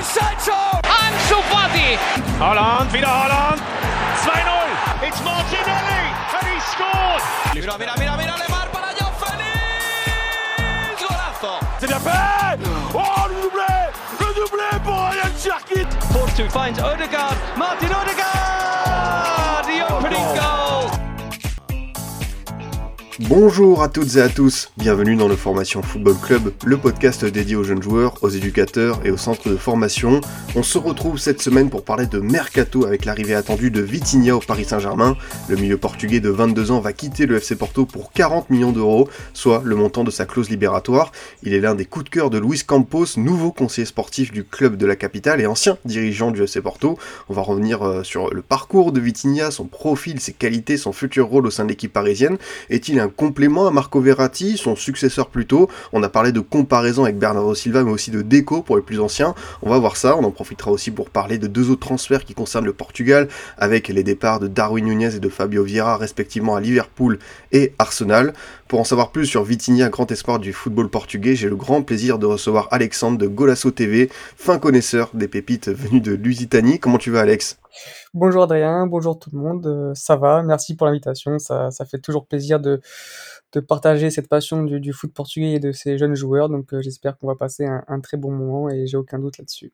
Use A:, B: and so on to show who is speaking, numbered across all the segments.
A: with Sancho!
B: Ansu Fati!
C: Holland, wieder Holland. 2-0. It's Martinelli and he scored.
A: Mira, mira, mira, mira, Lemar para Joao Félix! Golazo!
C: C'est fait. Oh, le doublé. Le doublé pour Ryan Cherkit.
B: Force 2 finds Odegaard. Martin Odegaard! The opening goal!
D: Bonjour à toutes et à tous, bienvenue dans le Formation Football Club, le podcast dédié aux jeunes joueurs, aux éducateurs et aux centres de formation. On se retrouve cette semaine pour parler de Mercato avec l'arrivée attendue de Vitinha au Paris Saint-Germain. Le milieu portugais de 22 ans va quitter le FC Porto pour 40 millions d'euros, soit le montant de sa clause libératoire. Il est l'un des coups de cœur de Luis Campos, nouveau conseiller sportif du club de la capitale et ancien dirigeant du FC Porto. On va revenir euh, sur le parcours de Vitinha, son profil, ses qualités, son futur rôle au sein de l'équipe parisienne. Est-il un complément à Marco Verratti, son successeur plutôt. On a parlé de comparaison avec Bernardo Silva, mais aussi de déco pour les plus anciens. On va voir ça. On en profitera aussi pour parler de deux autres transferts qui concernent le Portugal, avec les départs de Darwin Nunez et de Fabio Vieira, respectivement à Liverpool et Arsenal. Pour en savoir plus sur Vitinha, grand espoir du football portugais, j'ai le grand plaisir de recevoir Alexandre de Golasso TV, fin connaisseur des pépites venues de Lusitanie. Comment tu vas, Alex?
E: Bonjour Adrien, bonjour tout le monde, euh, ça va, merci pour l'invitation, ça, fait toujours plaisir de, partager cette passion du, foot portugais et de ces jeunes joueurs, donc euh, j'espère qu'on va passer un très bon moment et j'ai aucun doute là-dessus.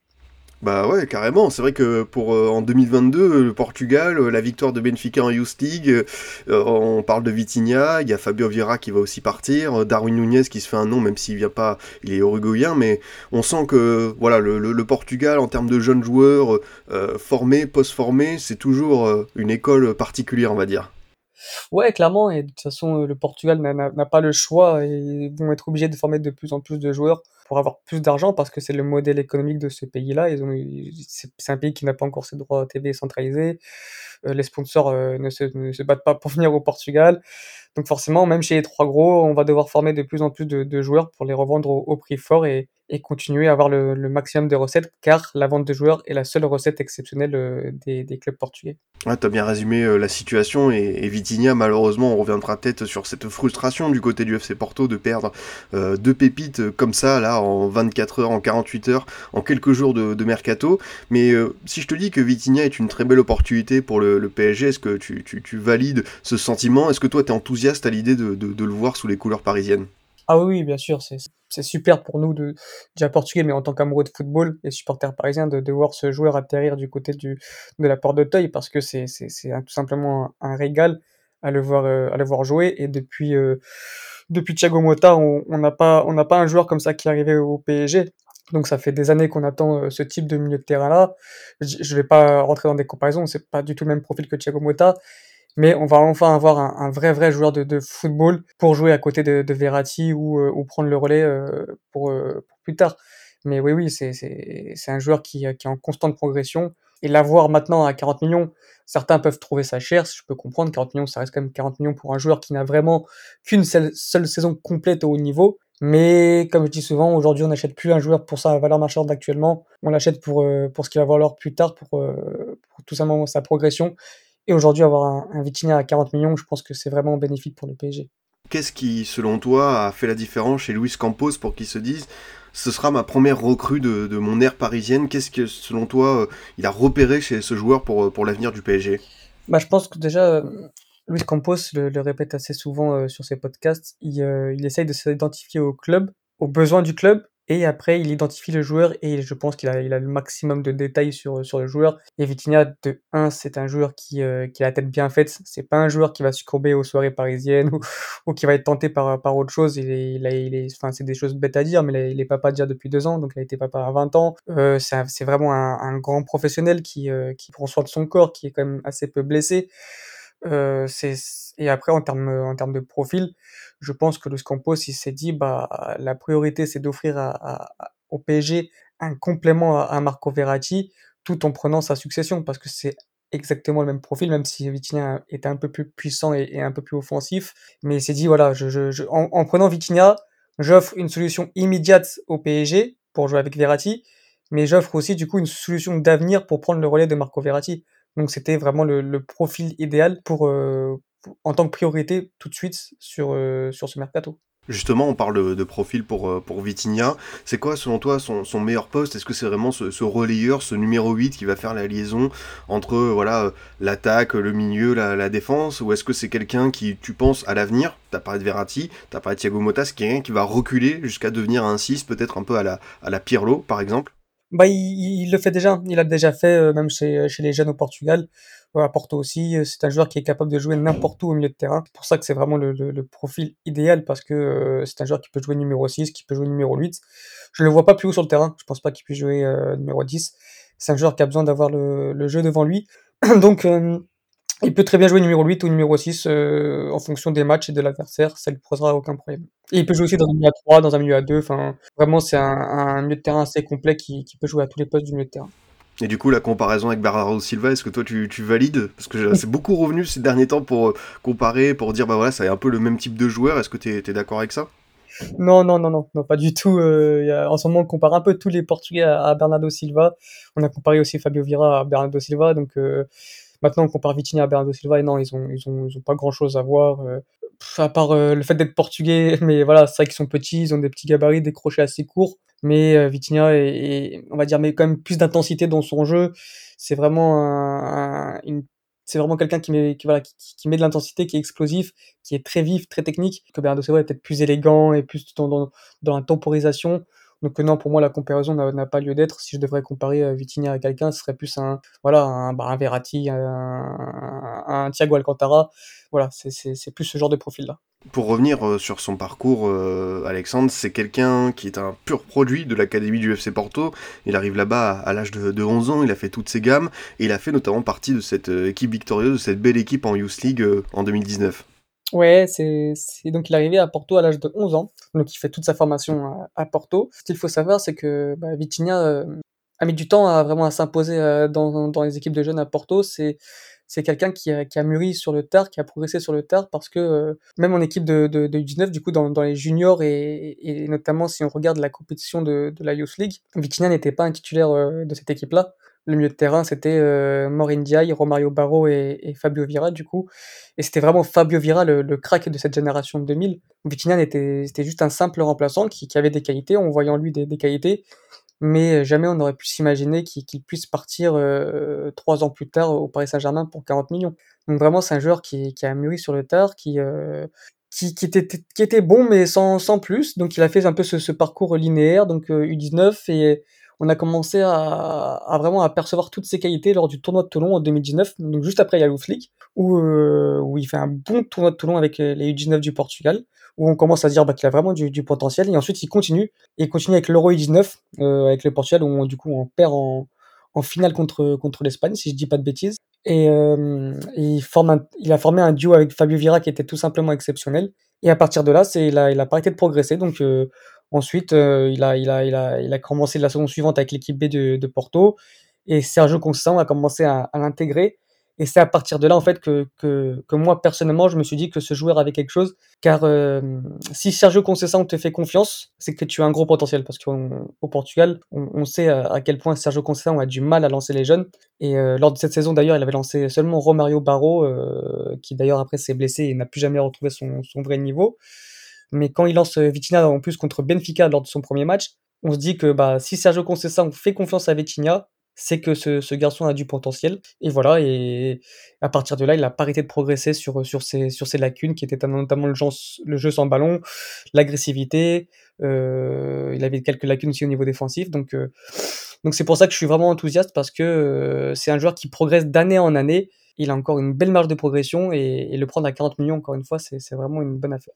D: Bah ouais, carrément. C'est vrai que pour euh, en 2022, le Portugal, euh, la victoire de Benfica en Youth euh, on parle de Vitinha, il y a Fabio Vieira qui va aussi partir, Darwin Nunez qui se fait un nom même s'il vient pas, il est uruguayen, mais on sent que voilà le, le- Portugal en termes de jeunes joueurs formés, post-formés, c'est toujours une école particulière, on va dire.
E: Ouais, clairement, et de toute façon, euh, le Portugal n'a- pas le choix et ils vont être obligés de former de plus en plus de joueurs pour avoir plus d'argent parce que c'est le modèle économique de ce pays-là. C'est un pays qui n'a pas encore ses droits TV centralisés. Euh, les sponsors euh, ne, se, battent pas pour venir au Portugal. Donc forcément, même chez les trois gros, on va devoir former de plus en plus de, joueurs pour les revendre au prix fort et, et continuer à avoir le, maximum de recettes, car la vente de joueurs est la seule recette exceptionnelle euh, des, clubs portugais.
D: Ouais, t'as bien résumé euh, la situation et, et Vitinha, malheureusement, on reviendra peut-être sur cette frustration du côté du FC Porto de perdre euh, deux pépites comme ça, là, en 24 heures, en 48 heures, en quelques jours de, mercato. Mais si je te dis que Vitinha est une très belle opportunité pour le, PSG, est-ce que tu, tu, tu valides ce sentiment? Est-ce que toi, t'es enthousiaste à l'idée de le voir sous les couleurs parisiennes?
E: Ah oui, bien sûr, c'est c'est super pour nous, de, déjà portugais, mais en tant qu'amoureux de football et supporters parisiens, de, de voir ce joueur atterrir du côté du, de la porte d'Auteuil, parce que c'est c'est- c'est tout simplement un, régal à le voir, euh, à le voir jouer. Et depuis, euh, depuis Thiago Motta, on n'a pas, on n'a pas un joueur comme ça qui est arrivé au PSG. Donc ça fait des années qu'on attend euh, ce type de milieu de terrain-là. Je je vais pas rentrer dans des comparaisons, c'est pas du tout le même profil que Thiago Motta, mais on va enfin avoir un, vrai vrai joueur de, de football pour jouer à côté de, de Verratti ou, euh, ou prendre le relais euh, pour, euh, pour plus tard. Mais oui, oui, c'est un joueur qui, qui est en constante progression. Et l'avoir maintenant à 40 millions, certains peuvent trouver ça cher, je peux comprendre, 40 millions, ça reste quand même 40 millions pour un joueur qui n'a vraiment qu'une seule, seule saison complète au haut niveau. Mais comme je dis souvent, aujourd'hui on n'achète plus un joueur pour sa valeur marchande actuellement, on l'achète pour, pour ce qu'il va valoir plus tard, pour, pour tout simplement sa progression. Et aujourd'hui, avoir un, un Vitinha à 40 millions, je pense que c'est vraiment bénéfique pour le PSG.
D: Qu'est-ce qui, selon toi, a fait la différence chez Luis Campos pour qu'il se dise ce sera ma première recrue de, de mon ère parisienne? Qu'est-ce que, selon toi, euh, il a repéré chez ce joueur pour, euh, pour l'avenir du PSG
E: Bah, je pense que déjà, euh, Luis Campos le, le répète assez souvent euh, sur ses podcasts, il, euh, il essaye de s'identifier au club, aux besoins du club, et après il identifie le joueur, et je pense qu'il a, il a le maximum de détails sur, sur le joueur. Et Vitinha, de 1, c'est un joueur qui, euh, qui a la tête bien faite, c'est pas un joueur qui va succomber aux soirées parisiennes ou, ou qui va être tenté par, par autre chose. Il est, il il est, enfin, c'est des choses bêtes à dire, mais il est, il est papa déjà depuis deux ans, donc il a été papa à 20 ans. Euh, c'est c'est vraiment un, un grand professionnel qui, euh, qui prend soin de son corps, qui est quand même assez peu blessé. Euh, c'est et après en termes en termes de profil, je pense que Luis Campos il s'est dit bah la priorité c'est d'offrir à, au PSG un complément à, Marco Verratti tout en prenant sa succession parce que c'est exactement le même profil même si Vitinha était un peu plus puissant et, et un peu plus offensif. Mais il s'est dit voilà je, je- en, en prenant Vitinha j'offre une solution immédiate au PSG pour jouer avec Verratti mais j'offre aussi du coup une solution d'avenir pour prendre le relais de Marco Verratti donc c'était vraiment le, profil idéal pour, euh, en tant que priorité tout de suite sur, euh, sur ce mercato.
D: Justement, on parle de profil pour, euh, pour Vitinha. C'est quoi, selon toi, son, meilleur poste? Est-ce que c'est vraiment ce, relayeur, ce numéro 8 qui va faire la liaison entre voilà l'attaque, le milieu, la, la défense? Ou est-ce que c'est quelqu'un qui, tu penses, à l'avenir? T'as parlé de Verratti, t'as parlé de Thiago Motta, c'est quelqu'un qui va reculer jusqu'à devenir un 6, peut-être un peu à la, à la Pirlo, par exemple?
E: Bah, il, le fait déjà. Il a déjà fait, euh, même chez, chez les jeunes au Portugal à Porto aussi. Euh, c'est un joueur qui est capable de jouer n'importe où au milieu de terrain. C'est pour ça que c'est vraiment le, profil idéal parce que euh, c'est un joueur qui peut jouer numéro 6, qui peut jouer numéro 8. Je ne le vois pas plus haut sur le terrain. Je pense pas qu'il puisse jouer euh, numéro 10. C'est un joueur qui a besoin d'avoir le, le, jeu devant lui. Donc, euh, il peut très bien jouer numéro 8 ou numéro 6 euh, en fonction des matchs et de l'adversaire. Ça ne lui posera aucun problème. Et il peut jouer aussi dans un milieu à 3, dans un milieu à 2. Enfin, vraiment, c'est un, un milieu de terrain assez complet qui, qui peut jouer à tous les postes du milieu de terrain.
D: Et du coup, la comparaison avec Bernardo Silva, est-ce que toi tu, tu valides? Parce que c'est beaucoup revenu ces derniers temps pour euh, comparer, pour dire bah voilà, c'est un peu le même type de joueur. Est-ce que tu es, es d'accord avec ça?
E: Non, non, non, non, non, pas du tout. Euh, y a, en ce moment, on compare un peu tous les Portugais à, à, Bernardo Silva. On a comparé aussi Fabio Vieira à Bernardo Silva. Donc euh, maintenant, on compare Vitinha à Bernardo Silva. Et non, ils ont, ils ont, ils ont pas grand-chose à voir. Euh, à part euh, le fait d'être portugais, mais voilà, c'est vrai qu'ils sont petits, ils ont des petits gabarits, des crochets assez courts mais euh, Vitinha est, on va dire mais quand même plus d'intensité dans son jeu c'est vraiment un, un, une c'est vraiment quelqu'un qui met qui, voilà qui, qui met de l'intensité qui est explosif qui est très vif très technique que Bernardo Silva est peut-être plus élégant et plus dans, dans la temporisation donc non, pour moi, la comparaison n'a pas lieu d'être. Si je devrais comparer euh, Vitinha à quelqu'un, ce serait plus un, voilà, un, bah, Verratti, un, Thiago Alcantara. Voilà, c'est plus ce genre de profil-là.
D: Pour revenir euh, sur son parcours, euh, Alexandre, c'est quelqu'un qui est un pur produit de l'académie du FC Porto. Il arrive là-bas à, l'âge de, de, 11 ans, il a fait toutes ses gammes, et il a fait notamment partie de cette euh, équipe victorieuse, de cette belle équipe en Youth League euh, en 2019.
E: Ouais, c'est donc il est arrivé à Porto à l'âge de 11 ans, donc il fait toute sa formation à, Porto. Ce qu'il faut savoir, c'est que bah, Vitinha euh, a mis du temps à vraiment à s'imposer euh, dans, dans les équipes de jeunes à Porto. C'est c'est quelqu'un qui a, qui a mûri sur le tard, qui a progressé sur le tard, parce que euh, même en équipe de, de, de 19 du coup, dans, dans les juniors, et, et, notamment si on regarde la compétition de, de la Youth League, Vitinha n'était pas un titulaire de cette équipe-là. Le milieu de terrain, c'était euh, Maureen Diaye, Romario Barro et, Fabio Vira, du coup. Et c'était vraiment Fabio Vira, le, crack de cette génération de 2000. Vitinha était, juste un simple remplaçant qui, avait des qualités, on voyait en lui des, qualités, mais jamais on n'aurait pu s'imaginer qu'il qu puisse partir euh, trois ans plus tard au Paris Saint-Germain pour 40 millions. Donc vraiment, c'est un joueur qui, a mûri sur le tard, qui, euh, qui, qui, était, qui était bon, mais sans, sans plus. Donc il a fait un peu ce, ce parcours linéaire, donc euh, U19, et on a commencé à, à, vraiment apercevoir toutes ses qualités lors du tournoi de Toulon en 2019, donc juste après il y a Youth League, où, euh, où il fait un bon tournoi de Toulon avec les U19 du Portugal où on commence à dire bah, qu'il a vraiment du, potentiel. Et ensuite, il continue. Et il continue avec l'Euro 19 euh, avec le Portugal, où on, du coup, on perd en, finale contre, contre l'Espagne, si je dis pas de bêtises. Et, euh, il, forme il a formé un duo avec Fabio Vira qui était tout simplement exceptionnel. Et à partir de là, c'est, il, a, il a pas arrêté de progresser. Donc euh, ensuite, euh, il, a, il, a, il, a, il a commencé la saison suivante avec l'équipe B de, de Porto. Et Sergio Constant a commencé à, l'intégrer. Et c'est à partir de là, en fait, que, que, moi, personnellement, je me suis dit que ce joueur avait quelque chose. Car euh, si Sergio Conceição te fait confiance, c'est que tu as un gros potentiel. Parce qu'au Portugal, on, sait à quel point Sergio Conceição a du mal à lancer les jeunes. Et euh, lors de cette saison, d'ailleurs, il avait lancé seulement Romario Barro, qui d'ailleurs après s'est blessé et n'a plus jamais retrouvé son, vrai niveau. Mais quand il lance Vitinha en plus contre Benfica lors de son premier match, on se dit que bah, si Sergio Conceição fait confiance à Vitinha, c'est que ce, ce, garçon a du potentiel. Et voilà, et à partir de là, il a pas arrêté de progresser sur, sur, ses, sur ses lacunes, qui étaient notamment le, jeu, le jeu sans ballon, l'agressivité. Euh, il avait quelques lacunes aussi au niveau défensif. Donc, euh, donc c'est pour ça que je suis vraiment enthousiaste, parce que euh, c'est un joueur qui progresse d'année en année. Il a encore une belle marge de progression, et, et le prendre à 40 millions, encore une fois, c'est vraiment une bonne affaire.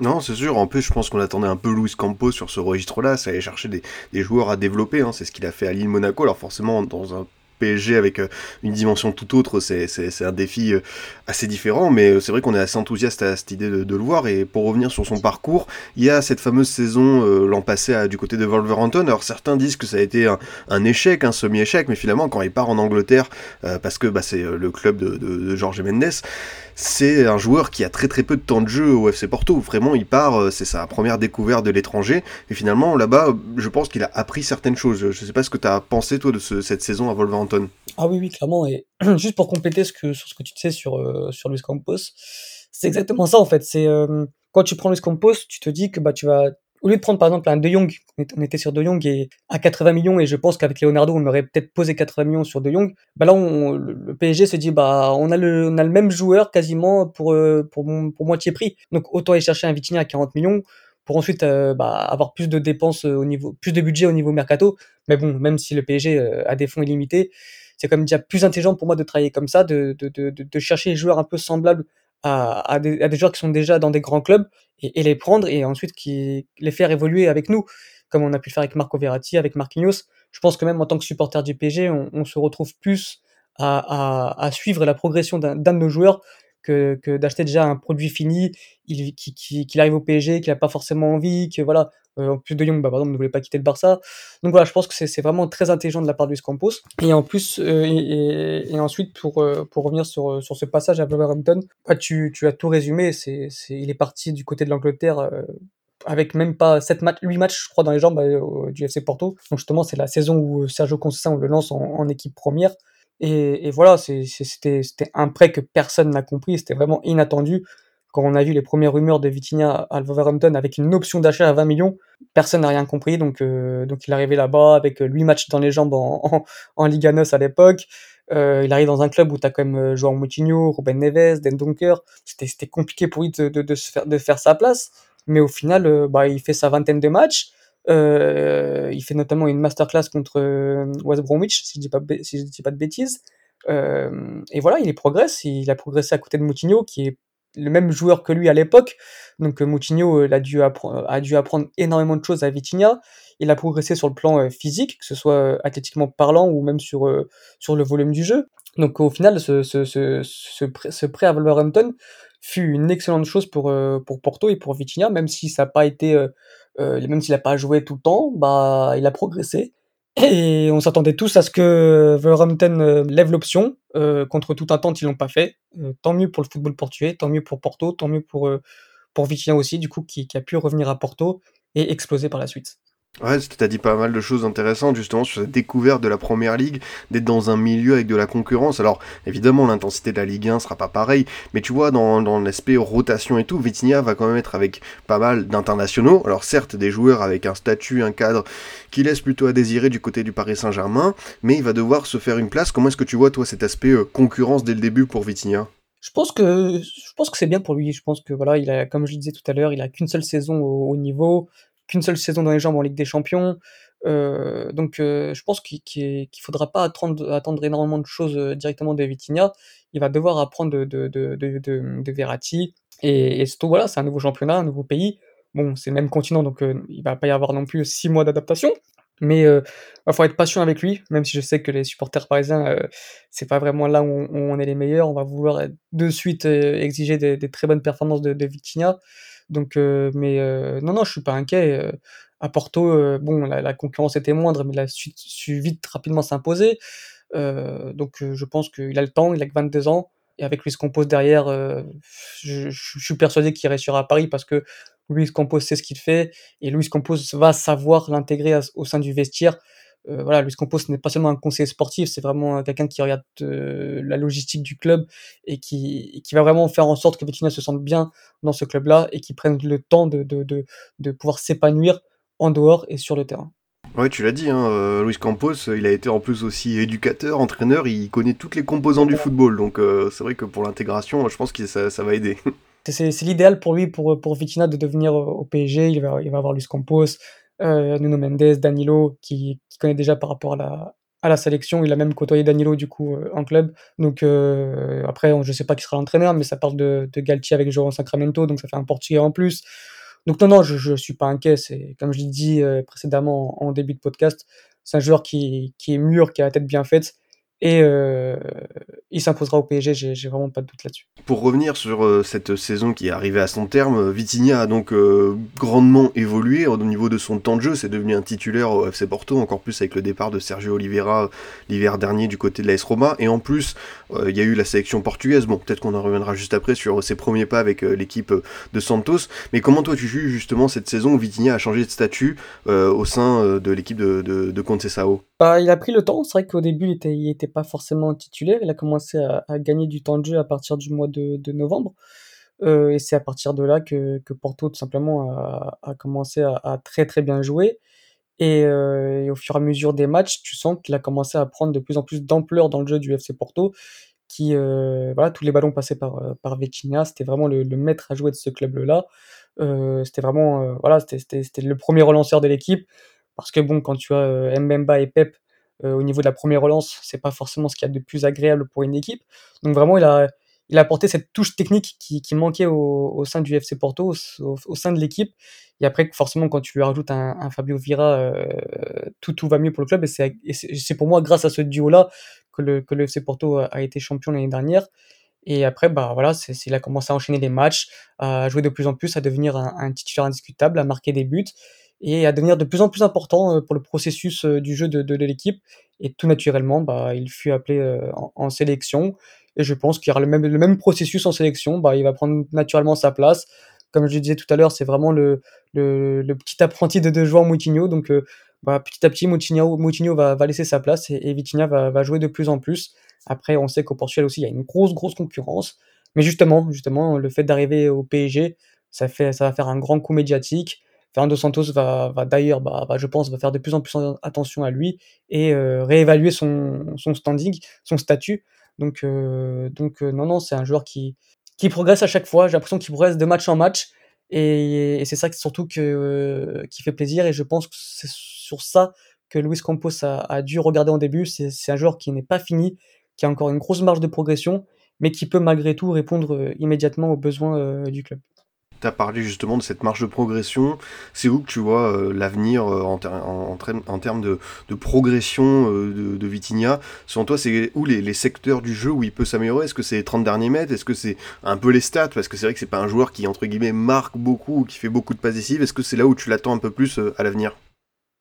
D: Non, c'est sûr. En plus, je pense qu'on attendait un peu Luis Campos sur ce registre-là. Ça allait chercher des, des joueurs à développer. Hein. C'est ce qu'il a fait à Lille Monaco. Alors forcément, dans un PSG avec euh, une dimension tout autre, c'est un défi euh, assez différent, mais euh, c'est vrai qu'on est assez enthousiaste à cette idée de, de, le voir. Et pour revenir sur son parcours, il y a cette fameuse saison euh, l'an passé à, du côté de Wolverhampton. Alors certains disent que ça a été un, un échec, un semi-échec, mais finalement quand il part en Angleterre, euh, parce que bah, c'est le club de, de, de Jorge Mendes, c'est un joueur qui a très très peu de temps de jeu au FC Porto. Vraiment, il part, c'est sa première découverte de l'étranger. Et finalement, là-bas, je pense qu'il a appris certaines choses. Je sais pas ce que tu as pensé, toi, de ce, cette saison à Wolverhampton.
E: Ah oui, oui, clairement. Et juste pour compléter sur ce que tu sais sur, euh, sur Luis Campos, c'est exactement ça, en fait. C'est, euh, quand tu prends Luis Campos, tu te dis que bah, tu vas, au lieu de prendre par exemple un De Jong, on était sur De Jong et à 80 millions, et je pense qu'avec Leonardo, on aurait peut-être posé 80 millions sur De Jong. Bah là, le PSG se dit, bah, on a le, même joueur quasiment pour, euh, pour, moitié prix. Donc autant aller chercher un Vitinha à 40 millions pour ensuite euh, bah, avoir plus de dépenses au niveau, plus de budget au niveau mercato. Mais bon, même si le PSG euh, a des fonds illimités, c'est quand même déjà plus intelligent pour moi de travailler comme ça, de, de, de, de chercher les joueurs un peu semblables à, à, des, à, des, joueurs qui sont déjà dans des grands clubs et, et, les prendre et ensuite qui, les faire évoluer avec nous, comme on a pu le faire avec Marco Verratti, avec Marquinhos. Je pense que même en tant que supporter du PSG, on, on se retrouve plus à, à, à suivre la progression d'un de nos joueurs que, d'acheter déjà un produit fini, il, qui, qui, qui arrive au PSG, qu'il n'a pas forcément envie, que voilà, euh, en plus de Young, bah, par exemple, ne voulait pas quitter le Barça. Donc voilà, je pense que c'est vraiment très intelligent de la part de Campos. Et en plus, euh, et, ensuite, pour, euh, pour revenir sur, sur ce passage à Wolverhampton, bah, tu, tu as tout résumé. C'est, il est parti du côté de l'Angleterre avec même pas 7 matchs, 8 matchs, je crois, dans les jambes du FC Porto. Donc justement, c'est la saison où Sergio Conceição le lance en équipe première. Et, voilà, c'était un prêt que personne n'a compris, c'était vraiment inattendu. Quand on a vu les premières rumeurs de Vitinha à Wolverhampton avec une option d'achat à 20 millions, personne n'a rien compris. Donc, euh, donc il est arrivé là-bas avec 8 matchs dans les jambes en, en, Liga NOS à l'époque. Euh, il arrive dans un club où tu as quand même João Moutinho, Ruben Neves, Den Donker. C'était compliqué pour lui de, faire, sa place. Mais au final, euh, bah, il fait sa vingtaine de matchs. Euh, il fait notamment une masterclass contre euh, West Bromwich, si je dis dis pas de bêtises. Euh, et voilà, il progresse. Il a progressé à côté de Moutinho, qui est le même joueur que lui à l'époque. Donc Moutinho a, dû a dû apprendre énormément de choses à Vitinha. Il a progressé sur le plan physique, que ce soit athlétiquement parlant ou même sur, sur le volume du jeu. Donc au final, ce, ce, ce, ce prêt à Wolverhampton fut une excellente chose pour, pour Porto et pour Vitinha, même si ça n'a pas été euh, même s'il n'a pas joué tout le temps, bah, il a progressé. Et on s'attendait tous à ce que Wolverhampton euh, lève l'option. Euh, contre toute attente, ils l'ont pas fait. Euh, tant mieux pour le football portugais, tant mieux pour Porto, tant mieux pour, euh, pour Vitinha aussi, du coup, qui, a pu revenir à Porto et exploser par la suite.
D: Ouais, tu as dit pas mal de choses intéressantes justement sur cette découverte de la première ligue, d'être dans un milieu avec de la concurrence. Alors évidemment l'intensité de la Ligue 1 sera pas pareil, mais tu vois dans, dans l'aspect rotation et tout, Vitinha va quand même être avec pas mal d'internationaux. Alors certes des joueurs avec un statut, un cadre qui laisse plutôt à désirer du côté du Paris Saint-Germain, mais il va devoir se faire une place. Comment est-ce que tu vois toi cet aspect euh, concurrence dès le début pour Vitinha?
E: Je pense que je pense que c'est bien pour lui. Je pense que voilà, il a, comme je le disais tout à l'heure, il a qu'une seule saison au, au niveau qu'une seule saison dans les jambes en Ligue des Champions. Euh, donc euh, je pense qu'il qu faudra pas attendre, énormément de choses euh, directement de Vitinha. Il va devoir apprendre de, de, Verratti. Et, surtout, voilà, c'est un nouveau championnat, un nouveau pays. Bon, c'est le même continent, donc euh, il va pas y avoir non plus six mois d'adaptation. Mais il faut être patient avec lui, même si je sais que les supporters parisiens, c'est pas vraiment là où on, est les meilleurs. On va vouloir de suite exiger des, des, très bonnes performances de Vitinha. Donc, euh, mais euh, non, non, je suis pas inquiet. Euh, à Porto, bon, la, concurrence était moindre, mais il a su, vite rapidement s'imposer. donc, je pense qu'il a le temps. Il a que 22 ans. Et avec Luis Campos derrière, je, je, suis persuadé qu'il restera à Paris parce que Luis Campos sait ce qu'il fait et Luis Campos va savoir l'intégrer au sein du vestiaire. Euh, voilà, Luis Campos n'est pas seulement un conseiller sportif, c'est vraiment quelqu'un qui regarde euh, la logistique du club et qui, et qui, va vraiment faire en sorte que Vitinha se sente bien dans ce club-là et qui prenne le temps de, de, de, de pouvoir s'épanouir en dehors et sur le terrain.
D: Ouais, tu l'as dit, hein, euh, Luis Campos, il a été en plus aussi éducateur, entraîneur, il connaît toutes les composantes du football, donc euh, c'est vrai que pour l'intégration, je pense que ça, ça va aider.
E: c'est l'idéal pour lui, pour, pour Vitinha, de devenir au PSG, il va, il va avoir Luis Campos, euh, Nuno Mendes, Danilo, qui, connaît déjà par rapport à la, sélection. Il a même côtoyé Danilo du coup euh, en club. Donc euh, après, je sais pas qui sera l'entraîneur, mais ça parle de, de Galtier avec João Sacramento, donc ça fait un Portugais en plus. Donc non, non, je, je suis pas inquiet. C'est comme je l'ai dit euh, précédemment en, début de podcast, c'est un joueur qui est mûr, qui a la tête bien faite et euh, il s'imposera au PSG, j'ai vraiment pas de doute là-dessus.
D: Pour revenir sur euh, cette saison qui est arrivée à son terme, Vitinha a donc euh, grandement évolué au niveau de son temps de jeu, c'est devenu un titulaire au FC Porto, encore plus avec le départ de Sergio Oliveira l'hiver dernier du côté de l'AS Roma, et en plus il y a eu la sélection portugaise, bon peut-être qu'on en reviendra juste après sur ses premiers pas avec l'équipe de Santos, mais comment toi tu juges justement cette saison où Vitinha a changé de statut au sein de l'équipe de, de, de
E: bah, Il a pris le temps, c'est vrai qu'au début il était, il était pas forcément titulaire. Il a commencé à, gagner du temps de jeu à partir du mois de, novembre. et c'est à partir de là que, Porto, tout simplement, a, commencé à, très très bien jouer. Et, et, au fur et à mesure des matchs, tu sens qu'il a commencé à prendre de plus en plus d'ampleur dans le jeu du FC Porto, qui, voilà, tous les ballons passaient par, par Vitinha, c'était vraiment le, le, maître à jouer de ce club-là. c'était vraiment, voilà, c'était le premier relanceur de l'équipe. Parce que bon, quand tu as Mbemba et Pep au niveau de la première relance, c'est pas forcément ce qu'il y a de plus agréable pour une équipe. Donc vraiment, il a, il a apporté cette touche technique qui, qui manquait au, au, sein du FC Porto, au, sein de l'équipe. Et après, forcément, quand tu lui rajoutes un, Fabio Vira, euh, tout, tout va mieux pour le club. Et c'est pour moi, grâce à ce duo-là, que le, que le FC Porto a, été champion l'année dernière. Et après, bah voilà, c'est il a commencé à enchaîner les matchs, à jouer de plus en plus, à devenir un titulaire indiscutable, à marquer des buts et à devenir de plus en plus important pour le processus du jeu de, l'équipe. Et tout naturellement, bah, il fut appelé en, en sélection. Et je pense qu'il y aura le même, le même processus en sélection. Bah, il va prendre naturellement sa place. Comme je le disais tout à l'heure, c'est vraiment le, le, petit apprenti de, de joueur Moutinho. Donc, euh, bah, petit à petit, Moutinho, Moutinho va, va laisser sa place et, et Vitinha va, va jouer de plus en plus. Après, on sait qu'au Portugal aussi, il y a une grosse, grosse concurrence. Mais justement, justement, le fait d'arriver au PSG, ça, fait, ça va faire un grand coup médiatique. Fernando Santos va, d'ailleurs, bah, je pense, va faire de plus en plus attention à lui et euh, réévaluer son, standing, son statut. Donc, euh, euh, non, non, c'est un joueur qui, progresse à chaque fois. J'ai l'impression qu'il progresse de match en match. Et, c'est ça surtout qui fait plaisir. Et je pense que c'est sur ça que Luis Campos a, dû regarder en début. C'est un joueur qui n'est pas fini, qui a encore une grosse marge de progression, mais qui peut malgré tout répondre immédiatement aux besoins du club
D: tu as parlé justement de cette marge de progression. C'est où que tu vois euh, l'avenir euh, en, ter en, en, en, termes de, progression euh, de, de, Vitinha Selon toi, c'est où les, les, secteurs du jeu où il peut s'améliorer? Est-ce que c'est les 30 derniers mètres? Est-ce que c'est un peu les stats? Parce que c'est vrai que c'est pas un joueur qui, entre guillemets, marque beaucoup ou qui fait beaucoup de passes décisives. Est-ce que c'est là où tu l'attends un peu plus à l'avenir?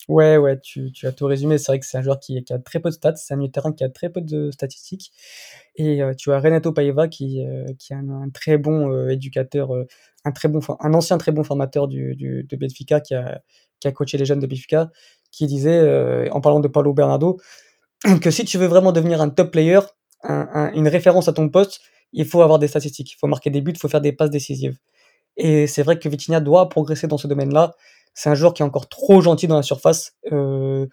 E: Ouais, ouais, tu, tu, as tout résumé. C'est vrai que c'est un joueur qui, a très peu de stats. C'est un milieu de terrain qui a très peu de statistiques. Et euh, tu as Renato Paiva qui, euh, qui est un, très bon euh, éducateur, un très bon, un ancien très bon formateur du, du, de Benfica qui a, qui a coaché les jeunes de Benfica, qui disait, en parlant de Paulo Bernardo, que si tu veux vraiment devenir un top player, un, un, une référence à ton poste, il faut avoir des statistiques, il faut marquer des buts, il faut faire des passes décisives. Et c'est vrai que Vitinha doit progresser dans ce domaine-là. C'est un joueur qui est encore trop gentil dans la surface. Euh,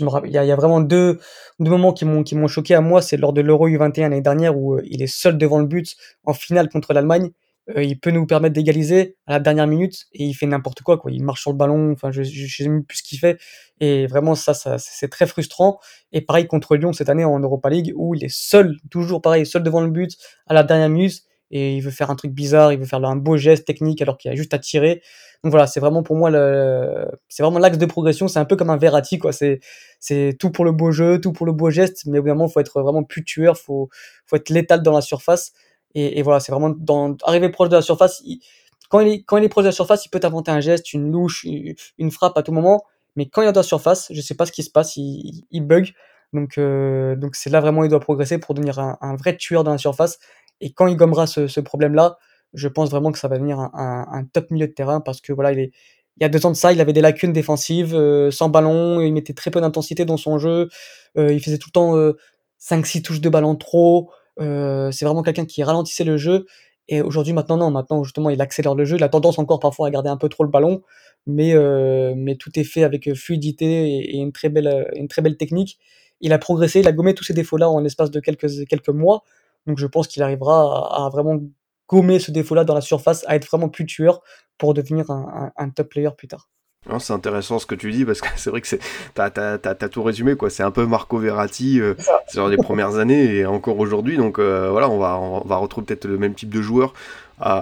E: il y a, vraiment deux, moments qui m'ont choqué à moi. C'est lors de l'Euro U21 l'année dernière où euh, il est seul devant le but en finale contre l'Allemagne. Euh, il peut nous permettre d'égaliser à la dernière minute et il fait n'importe quoi. Il marche sur le ballon. Enfin, je, je, sais plus ce qu'il fait. Et vraiment ça c'est très frustrant. Et pareil contre Lyon cette année en Europa League où il est seul, toujours pareil, seul devant le but à la dernière minute et il veut faire un truc bizarre, il veut faire un beau geste technique alors qu'il a juste à tirer. Donc voilà, c'est vraiment pour moi le, c'est vraiment l'axe de progression. C'est un peu comme un Verratti, quoi. C'est, c'est tout pour le beau jeu, tout pour le beau geste, mais évidemment, faut être vraiment plus tueur, faut, faut être létal dans la surface. Et, voilà, c'est vraiment dans, arriver proche de la surface. Quand il est, quand il est proche de la surface, il peut t'inventer un geste, une louche, une frappe à tout moment. Mais quand il est dans la surface, je sais pas ce qui se passe, il, bug. Donc, euh, donc c'est là vraiment il doit progresser pour devenir un, vrai tueur dans la surface. Et quand il gommera ce, problème-là, je pense vraiment que ça va devenir un, un, top milieu de terrain parce que voilà, il y a deux ans de ça, il avait des lacunes défensives, euh, sans ballon, il mettait très peu d'intensité dans son jeu, euh, il faisait tout le temps euh, 5-6 touches de ballon trop, euh, c'est vraiment quelqu'un qui ralentissait le jeu, et aujourd'hui maintenant non, maintenant justement il accélère le jeu, il a tendance encore parfois à garder un peu trop le ballon, mais, tout est fait avec fluidité et, une, très belle, technique. Il a progressé, il a gommé tous ces défauts-là en l'espace de quelques mois, donc je pense qu'il arrivera à, à vraiment gommer ce défaut-là dans la surface, à être vraiment plus tueur pour devenir un, un, un top player plus tard.
D: C'est intéressant ce que tu dis parce que c'est vrai que t'as, t'as tout résumé quoi. C'est un peu Marco Verratti euh, dans les premières années et encore aujourd'hui. Donc euh, voilà, on va on va retrouver peut-être le même type de joueur. Euh,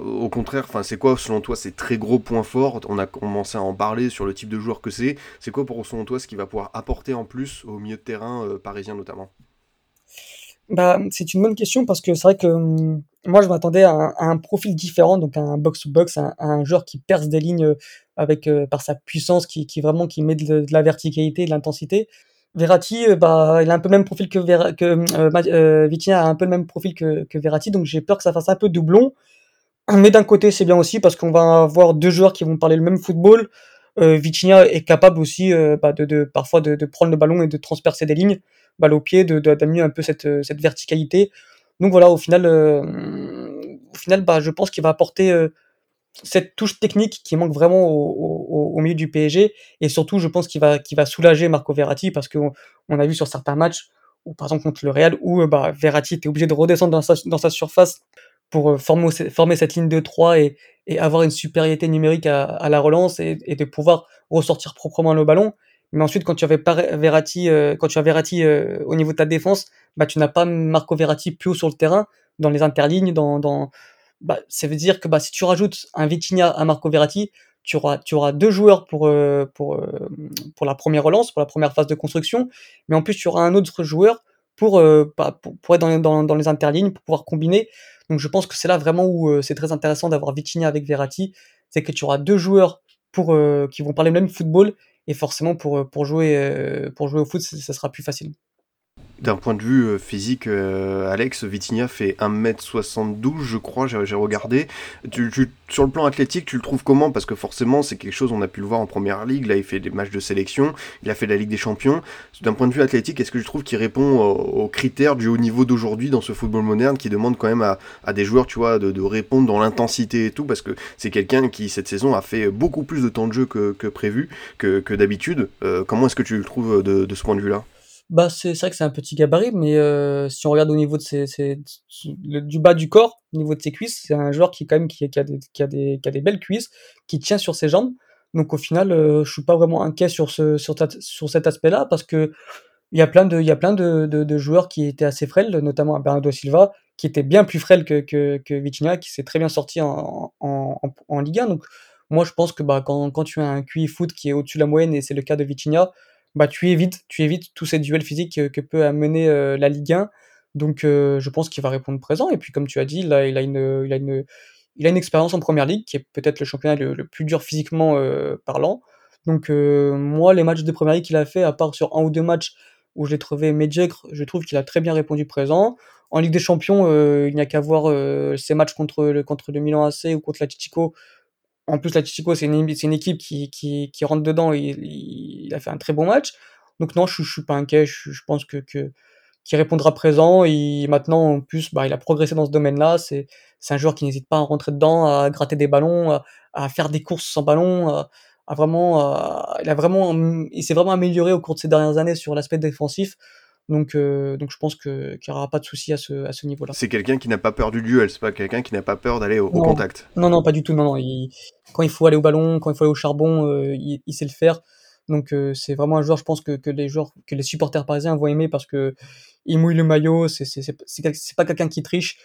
D: au contraire, enfin c'est quoi selon toi ces très gros points forts? On a commencé à en parler sur le type de joueur que c'est. C'est quoi pour selon toi ce qui va pouvoir apporter en plus au milieu de terrain euh, parisien notamment?
E: Bah, c'est une bonne question parce que c'est vrai que hum, moi je m'attendais à, un profil différent, donc un box-to-box, un, joueur qui perce des lignes euh, avec euh, par sa puissance, qui, vraiment qui met de, la verticalité, de l'intensité. Verratti, euh, bah, il a un peu le même profil que, Ver euh, Vitinha un peu le même profil que, Verratti, donc j'ai peur que ça fasse un peu doublon. Mais d'un côté, c'est bien aussi parce qu'on va avoir deux joueurs qui vont parler le même football. Vitinha est capable aussi bah, de, parfois de, prendre le ballon et de transpercer des lignes, balle au pied, d'amener un peu cette, cette verticalité. Donc voilà, au final, euh, au final, bah, je pense qu'il va apporter cette touche technique qui manque vraiment au, milieu du PSG. Et surtout, je pense qu'il va, va soulager Marco Verratti parce qu'on on a vu sur certains matchs, ou par exemple contre le Real, où bah, Verratti était obligé de redescendre dans sa, dans sa surface pour former, former cette ligne de 3 et, et avoir une supériorité numérique à, la relance et, de pouvoir ressortir proprement le ballon. Mais ensuite, quand tu avais Verratti, euh, quand tu as Verratti euh, au niveau de ta défense, bah, tu n'as pas Marco Verratti plus haut sur le terrain, dans les interlignes, dans, dans, bah, ça veut dire que bah, si tu rajoutes un Vitinha à Marco Verratti, tu auras, tu auras deux joueurs pour, euh, pour, pour la première relance, pour la première phase de construction, mais en plus tu auras un autre joueur pour, bah, pour, pour, être dans, dans, dans, les interlignes, pour pouvoir combiner. Donc je pense que c'est là vraiment où c'est très intéressant d'avoir Vitinha avec Verratti, c'est que tu auras deux joueurs pour, qui vont parler le même football et forcément pour, euh, pour, jouer, euh, pour jouer au foot, ça sera plus facile.
D: D'un point de vue euh, physique, euh, Alex, Vitinha fait 1m72, je crois, j'ai regardé. Sur le plan athlétique, tu le trouves comment? Parce que forcément, c'est quelque chose, on a pu le voir en première ligue. Là, il fait des matchs de sélection, il a fait la Ligue des Champions. D'un point de vue athlétique, est-ce que tu trouves qu'il répond aux, critères du haut niveau d'aujourd'hui dans ce football moderne qui demande quand même à, des joueurs, tu vois, de, répondre dans l'intensité et tout? Parce que c'est quelqu'un qui, cette saison, a fait beaucoup plus de temps de jeu que, prévu, que, d'habitude. Euh, comment est-ce que tu le trouves de ce point de vue-là?
E: Bah, c'est vrai que c'est un petit gabarit, mais euh, si on regarde au niveau de ses, du bas du corps, au niveau de ses cuisses, c'est un joueur qui quand même qui, a des, qui, a des, qui a des belles cuisses, qui tient sur ses jambes. Donc au final, euh, je suis pas vraiment inquiet sur ce sur, cet aspect-là parce que il y a plein de il y a plein de, de, joueurs qui étaient assez frêles, notamment Bernardo Silva, qui était bien plus frêle que que, Vitinha, qui s'est très bien sorti en, en, en, en, Ligue 1. Donc moi je pense que bah quand quand tu as un QI foot qui est au-dessus de la moyenne et c'est le cas de Vitinha, bah tu évites, tu évites tous ces duels physiques que, peut amener euh, la Ligue 1. Donc euh, je pense qu'il va répondre présent. Et puis comme tu as dit, il a une, il a une, il a une expérience en première ligue qui est peut-être le championnat le, plus dur physiquement euh, parlant. Donc moi, les matchs de première ligue qu'il a fait, à part sur un ou deux matchs où je l'ai trouvé médiocre, je trouve qu'il a très bien répondu présent. En Ligue des Champions, il n'y a qu'à voir ses matchs contre le, contre le Milan AC ou contre l'Atletico en plus, la Chico, c'est une, équipe qui, qui, qui, rentre dedans et il, a fait un très bon match. Donc non, je, suis pas inquiet. Je, pense que, qu'il répondra présent. Et maintenant, en plus, bah, il a progressé dans ce domaine-là. C'est, un joueur qui n'hésite pas à rentrer dedans, à gratter des ballons, à, faire des courses sans ballon, à, vraiment, il il s'est vraiment amélioré au cours de ces dernières années sur l'aspect défensif. Donc, euh, donc je pense qu'il n'y aura pas de souci à ce, à ce niveau-là.
D: C'est quelqu'un qui n'a pas peur du duel, c'est pas quelqu'un qui n'a pas peur d'aller au, contact.
E: Non, non, pas du tout. Non, non. Il, quand il faut aller au ballon, quand il faut aller au charbon, euh, il, il, sait le faire. Donc euh, c'est vraiment un joueur, je pense que, que les joueurs, que les supporters parisiens vont aimer parce que il mouille le maillot, c'est pas quelqu'un qui triche,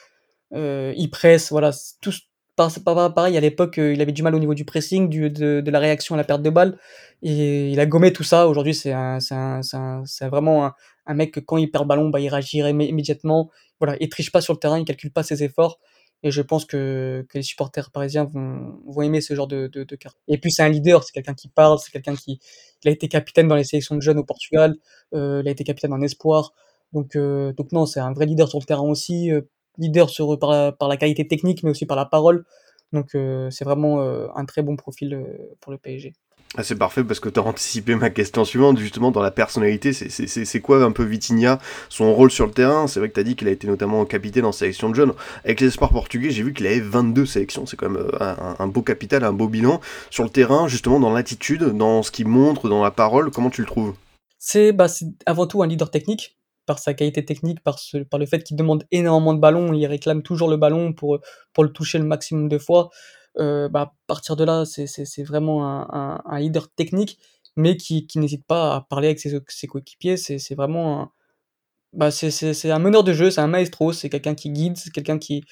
E: il presse, voilà, tout, pareil, à l'époque, il avait du mal au niveau du pressing, du, de, de, la réaction à la perte de balle. Et il a gommé tout ça. Aujourd'hui, c'est vraiment un, un, mec que quand il perd ballon, bah, il réagirait immédiatement. Voilà, il triche pas sur le terrain, il calcule pas ses efforts. Et je pense que, les supporters parisiens vont, aimer ce genre de, de. Et puis c'est un leader, c'est quelqu'un qui parle, c'est quelqu'un qui a été capitaine dans les sélections de jeunes au Portugal, euh, il a été capitaine en espoir. Donc, euh, donc non, c'est un vrai leader sur le terrain aussi. Euh, leader sur, par, la, qualité technique, mais aussi par la parole. Donc c'est vraiment un très bon profil pour le PSG.
D: Ah, c'est parfait parce que tu as anticipé ma question suivante, justement, dans la personnalité. C'est quoi un peu Vitinha, son rôle sur le terrain? C'est vrai que tu as dit qu'il a été notamment capitaine en sélection de jeunes. Avec les espoirs portugais, j'ai vu qu'il avait 22 sélections. C'est quand même un, un, beau capital, un beau bilan. Sur le terrain, justement, dans l'attitude, dans ce qu'il montre, dans la parole, comment tu le trouves?
E: C'est bah, avant tout un leader technique par sa qualité technique, par le fait qu'il demande énormément de ballons, il réclame toujours le ballon pour, pour le toucher le maximum de fois. Euh, bah, à partir de là, c'est vraiment un, un, leader technique, mais qui, qui n'hésite pas à parler avec ses, ses coéquipiers. C'est vraiment un, bah, c'est un meneur de jeu, c'est un maestro, c'est quelqu'un qui guide, c'est quelqu'un qui,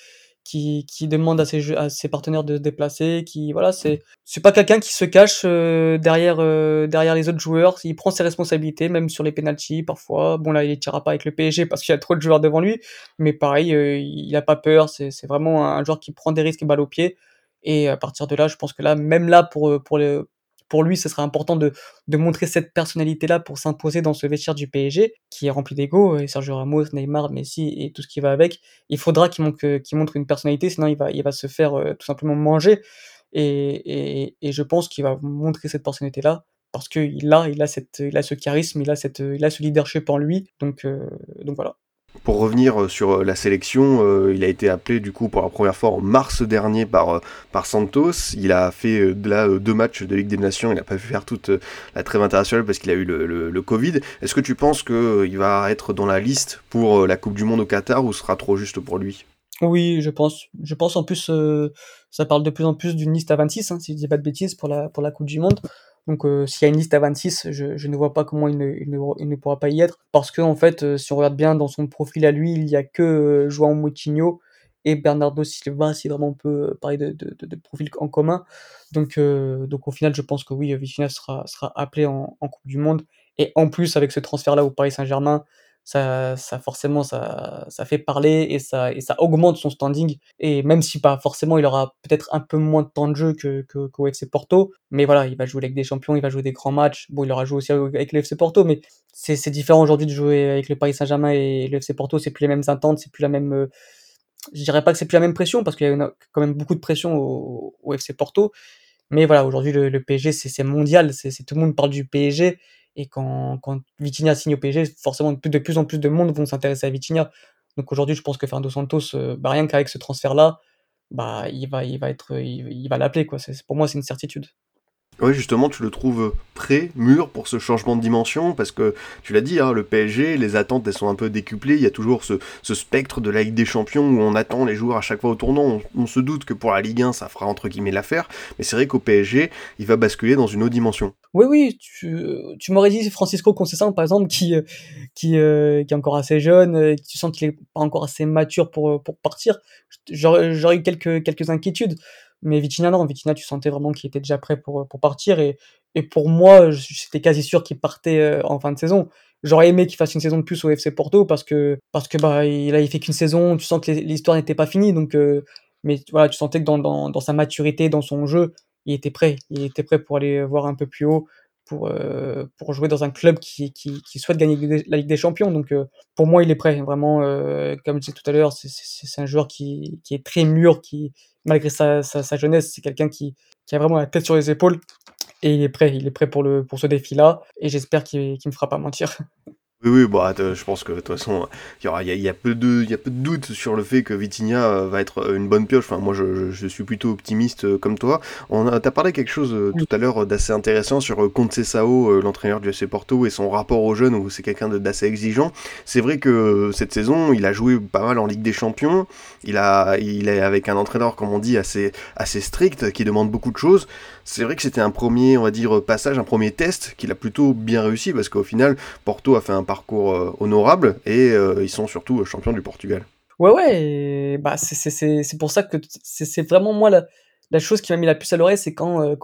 E: qui, qui demande à ses, à ses partenaires de se déplacer, qui voilà, c'est c'est pas quelqu'un qui se cache euh, derrière euh, derrière les autres joueurs, il prend ses responsabilités même sur les penalties parfois. Bon là, il tirera pas avec le PSG parce qu'il y a trop de joueurs devant lui, mais pareil, il a pas peur, c'est c'est vraiment un joueur qui prend des risques et balle au pied. Et à partir de là, je pense que là, même là pour pour les pour lui, ce serait important de, de montrer cette personnalité-là pour s'imposer dans ce vestiaire du PSG, qui est rempli d'ego, et Sergio Ramos, Neymar, Messi et tout ce qui va avec. Il faudra qu'il montre, qu'il montre une personnalité, sinon il va, il va se faire euh, tout simplement manger. Et, et, et je pense qu'il va montrer cette personnalité-là, parce qu'il a, il a, cette, il a ce charisme, il a, cette, il a ce leadership en lui. Donc, euh, donc voilà.
D: Pour revenir sur la sélection, il a été appelé du coup pour la première fois en mars dernier par, par Santos. Il a fait là deux matchs de Ligue des Nations. Il n'a pas pu faire toute la trêve internationale parce qu'il a eu le, le, Covid. Est-ce que tu penses qu'il va être dans la liste pour la Coupe du Monde au Qatar ou sera trop juste pour lui?
E: Oui, je pense. Je pense en plus, ça parle de plus en plus d'une liste à 26, hein, si je dis pas de bêtises, pour la, pour la Coupe du Monde. Donc euh, s'il y a une liste à 26, je, ne vois pas comment il ne, pourra pas y être. Parce que en fait, euh, si on regarde bien dans son profil à lui, il n'y a que euh, João Moutinho et Bernardo Silva, si vraiment on peut parler de, de, de, profil en commun. Donc, au final, je pense que oui, Vitinha sera, appelé en, en Coupe du Monde. Et en plus, avec ce transfert-là au Paris Saint-Germain, ça, ça forcément ça, ça fait parler et ça, et ça augmente son standing. Et même si pas forcément il aura peut-être un peu moins de temps de jeu que, que, qu'au FC Porto, mais voilà, il va jouer avec des champions, il va jouer des grands matchs. Bon, il aura joué aussi avec le FC Porto, mais c'est, c'est différent aujourd'hui de jouer avec le Paris Saint-Germain et le FC Porto, c'est plus les mêmes attentes, c'est plus la même. Euh, je dirais pas que c'est plus la même pression parce qu'il y a quand même beaucoup de pression au, au FC Porto. Mais voilà, aujourd'hui le, le PSG c'est, c'est mondial, c'est tout le monde parle du PSG et quand, quand Vitinha signe au PSG, forcément, de plus en plus de monde vont s'intéresser à Vitinha. Donc aujourd'hui, je pense que Fernando Santos, euh, bah, rien qu'avec ce transfert-là, bah, il va, il va être, il, va l'appeler, quoi. pour moi, c'est une certitude.
D: Oui, justement, tu le trouves prêt, mûr pour ce changement de dimension, parce que tu l'as dit, hein, le PSG, les attentes, elles sont un peu décuplées. Il y a toujours ce, ce, spectre de la Ligue des Champions où on attend les joueurs à chaque fois au tournant. On, se doute que pour la Ligue 1, ça fera entre guillemets l'affaire, mais c'est vrai qu'au PSG, il va basculer dans une autre dimension.
E: Oui, oui, tu, tu m'aurais dit Francisco Conceição, par exemple, qui, qui, euh, qui est encore assez jeune, euh, tu sens qu'il est pas encore assez mature pour, pour partir. J'aurais eu quelques, quelques inquiétudes. Mais Vitinha, non, Vitinha, tu sentais vraiment qu'il était déjà prêt pour, pour partir. Et, et pour moi, j'étais quasi sûr qu'il partait euh, en fin de saison. J'aurais aimé qu'il fasse une saison de plus au FC Porto parce que, parce que bah, il, a, fait qu'une saison, tu sens que l'histoire n'était pas finie. Donc, euh, mais voilà, tu sentais que dans, dans, dans, sa maturité, dans son jeu, il était prêt. Il était prêt pour aller voir un peu plus haut, pour, euh, pour jouer dans un club qui, qui, qui, souhaite gagner la Ligue des Champions. Donc, pour moi, il est prêt. Vraiment, comme je disais tout à l'heure, c'est un joueur qui, qui est très mûr, qui, malgré sa, sa, jeunesse, c'est quelqu'un qui, qui, a vraiment la tête sur les épaules et il est prêt, il est prêt pour, le, pour ce défi-là et j'espère qu'il ne me fera pas mentir.
D: Oui, bah, je pense que de toute façon, il y, a, peu de, y doute sur le fait que Vitinha euh, va être euh, une bonne pioche. Enfin, moi, je, suis plutôt optimiste euh, comme toi. On a, t'as parlé quelque chose tout à l'heure d'assez intéressant sur Conte Sao, l'entraîneur du FC Porto, et son rapport aux jeunes, où c'est quelqu'un d'assez exigeant. C'est vrai que cette saison, il a joué pas mal en Ligue des Champions. Il a, il est avec un entraîneur, comme on dit, assez strict, qui demande beaucoup de choses. C'est vrai que c'était un premier, on va dire, passage, un premier test qu'il a plutôt bien réussi, parce qu'au final, Porto a fait un parcours euh, honorable et euh, ils sont surtout euh, champions du Portugal.
E: Ouais, ouais, bah c'est pour ça que c'est vraiment moi la, chose qui m'a mis la puce à l'oreille, c'est quand euh,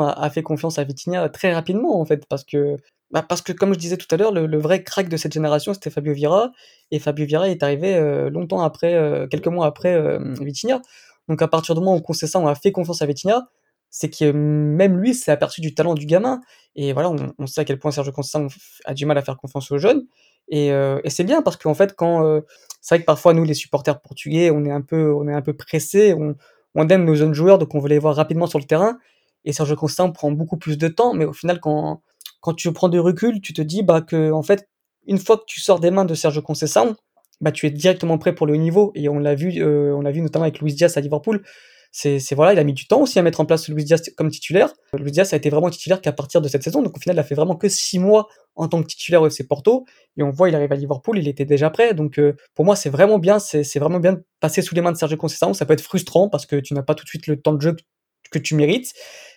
E: a, fait confiance à Vitinha très rapidement en fait, parce que bah parce que comme je disais tout à l'heure, le, vrai crack de cette génération c'était Fabio Vieira et Fabio Vieira est arrivé longtemps après, quelques mois après Vitinha. Donc à partir du moment où Concession a fait confiance à Vitinha, c'est que même lui s'est aperçu du talent du gamin. Et voilà, on, sait à quel point Sergio Conceição a du mal à faire confiance aux jeunes. Et, euh, et c'est bien parce qu'en fait, quand euh, c'est vrai que parfois nous, les supporters portugais, on est un peu, on est un peu pressés, on, on aime nos jeunes joueurs, donc on veut les voir rapidement sur le terrain. Et Sergio Conceição prend beaucoup plus de temps, mais au final, quand quand tu prends du recul, tu te dis bah que en fait, une fois que tu sors des mains de Sergio Conceição, bah tu es directement prêt pour le haut niveau. Et on l'a vu, euh, on l'a vu notamment avec Luis Diaz à Liverpool c'est voilà, il a mis du temps aussi à mettre en place Luis Diaz comme titulaire. Luis Diaz a été vraiment titulaire qu'à partir de cette saison, donc au final, il a fait vraiment que six mois en tant que titulaire au FC Porto. Et on voit, il arrive à Liverpool, il était déjà prêt. Donc euh, pour moi, c'est vraiment bien, c'est vraiment bien de passer sous les mains de Sergio Conceição. Ça peut être frustrant parce que tu n'as pas tout de suite le temps de jeu que tu mérites.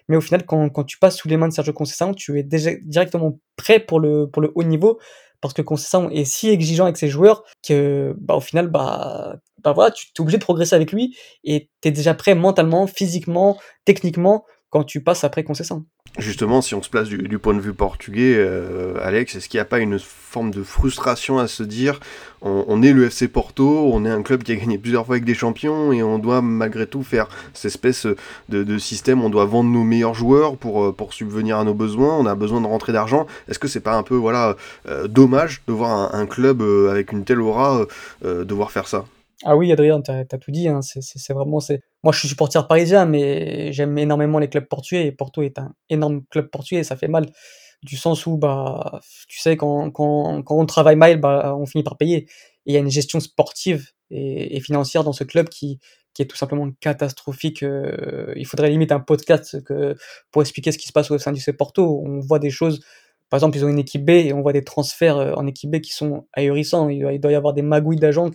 E: Mais au final, quand, quand tu passes sous les mains de Sergio Conceição, tu es déjà directement prêt pour le, pour le haut niveau parce que Conceição est si exigeant avec ses joueurs que bah, au final bah bah voilà tu es obligé de progresser avec lui et tu es déjà prêt mentalement physiquement techniquement quand tu passes après Conceição
D: Justement, si on se place du, point de vue portugais, euh, Alex, est-ce qu'il n'y a pas une forme de frustration à se dire on, est le FC Porto, on est un club qui a gagné plusieurs fois avec des champions et on doit malgré tout faire cette espèce de, système, on doit vendre nos meilleurs joueurs pour, euh, pour subvenir à nos besoins, on a besoin de rentrer d'argent. Est-ce que c'est pas un peu voilà euh, dommage de voir un, club avec une telle aura devoir faire ça?
E: Ah oui, Adrien, tu as, tout dit. Hein. C'est vraiment. Moi, je suis supporter parisien, mais j'aime énormément les clubs portugais. Et Porto est un énorme club portugais. Ça fait mal du sens où, bah, tu sais, quand, quand, quand on travaille mal, bah, on finit par payer. Et il y a une gestion sportive et, et financière dans ce club qui, qui est tout simplement catastrophique. Euh, il faudrait limite un podcast pour expliquer ce qui se passe au sein du C Porto. On voit des choses, par exemple, ils ont une équipe B et on voit des transferts euh, en équipe B qui sont ahurissants. Il doit, y avoir des magouilles d'agents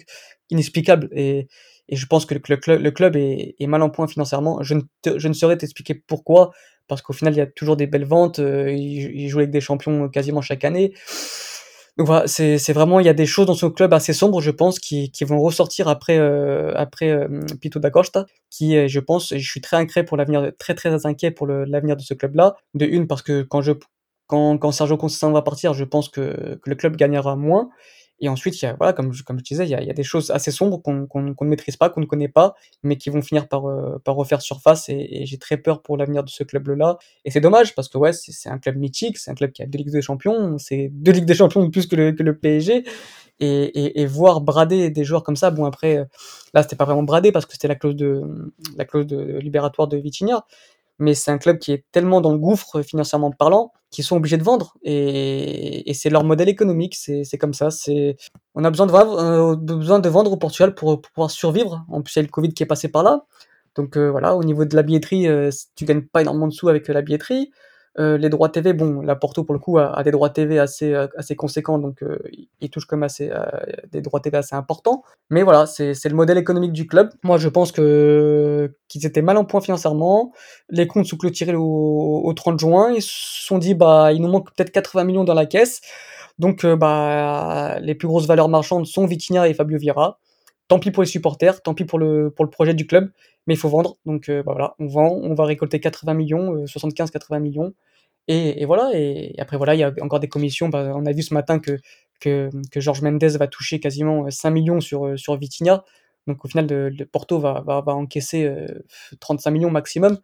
E: inexplicables. Et, je pense que le, club, est, mal en point financièrement. Je ne, saurais t'expliquer pourquoi, parce qu'au final, il y a toujours des belles ventes. Euh, il, joue avec des champions quasiment chaque année. Donc voilà, c'est vraiment, il y a des choses dans ce club assez sombres, je pense, qui, qui vont ressortir après, euh, après euh, Pito da Costa, qui, je pense, je suis très inquiet pour l'avenir, très très inquiet pour l'avenir de ce club-là. De une, parce que quand je, quand, quand Sergio Conceição va partir, je pense que, le club gagnera moins. Et ensuite, il y a, voilà, comme, je, comme je disais, il y a, il y a des choses assez sombres qu'on qu'on ne maîtrise pas, qu'on ne connaît pas, mais qui vont finir par, euh, par refaire surface. Et, j'ai très peur pour l'avenir de ce club-là. Et c'est dommage parce que ouais, c'est un club mythique, c'est un club qui a deux Ligues des Champions, c'est deux Ligues des Champions de plus que le, que le PSG. Et, et, voir brader des joueurs comme ça, bon après, là c'était pas vraiment brader parce que c'était la clause de la clause libératoire de Vitinha, mais c'est un club qui est tellement dans le gouffre financièrement parlant qu'ils sont obligés de vendre et, c'est leur modèle économique, c'est comme ça. C'est on a besoin de vendre, euh, au Portugal pour, pour, pouvoir survivre. En plus, il y a le Covid qui est passé par là, donc euh, voilà. Au niveau de la billetterie, euh, tu gagnes pas énormément de sous avec la billetterie. Euh, les droits TV, bon, la Porto pour le coup a, des droits TV assez euh, assez conséquents, donc euh, il touche comme assez des droits TV assez importants. Mais voilà, c'est c'est le modèle économique du club. Moi, je pense que qu'ils étaient mal en point financièrement. Les comptes sont clôturés au, au 30 juin. Ils se sont dit bah il nous manque peut-être 80 millions dans la caisse. Donc bah les plus grosses valeurs marchandes sont Vitinha et Fabio Vieira. Tant pis pour les supporters, tant pis pour le pour le projet du club, mais il faut vendre. Donc bah, voilà, on vend, on va récolter 80 millions, 75-80 millions. Et, voilà, et après voilà, il y a encore des commissions. Bah, on a vu ce matin que, que, que Georges Mendes va toucher quasiment 5 millions sur, sur Vitinha. Donc au final, le, Porto va, va, va encaisser euh, 35 millions maximum.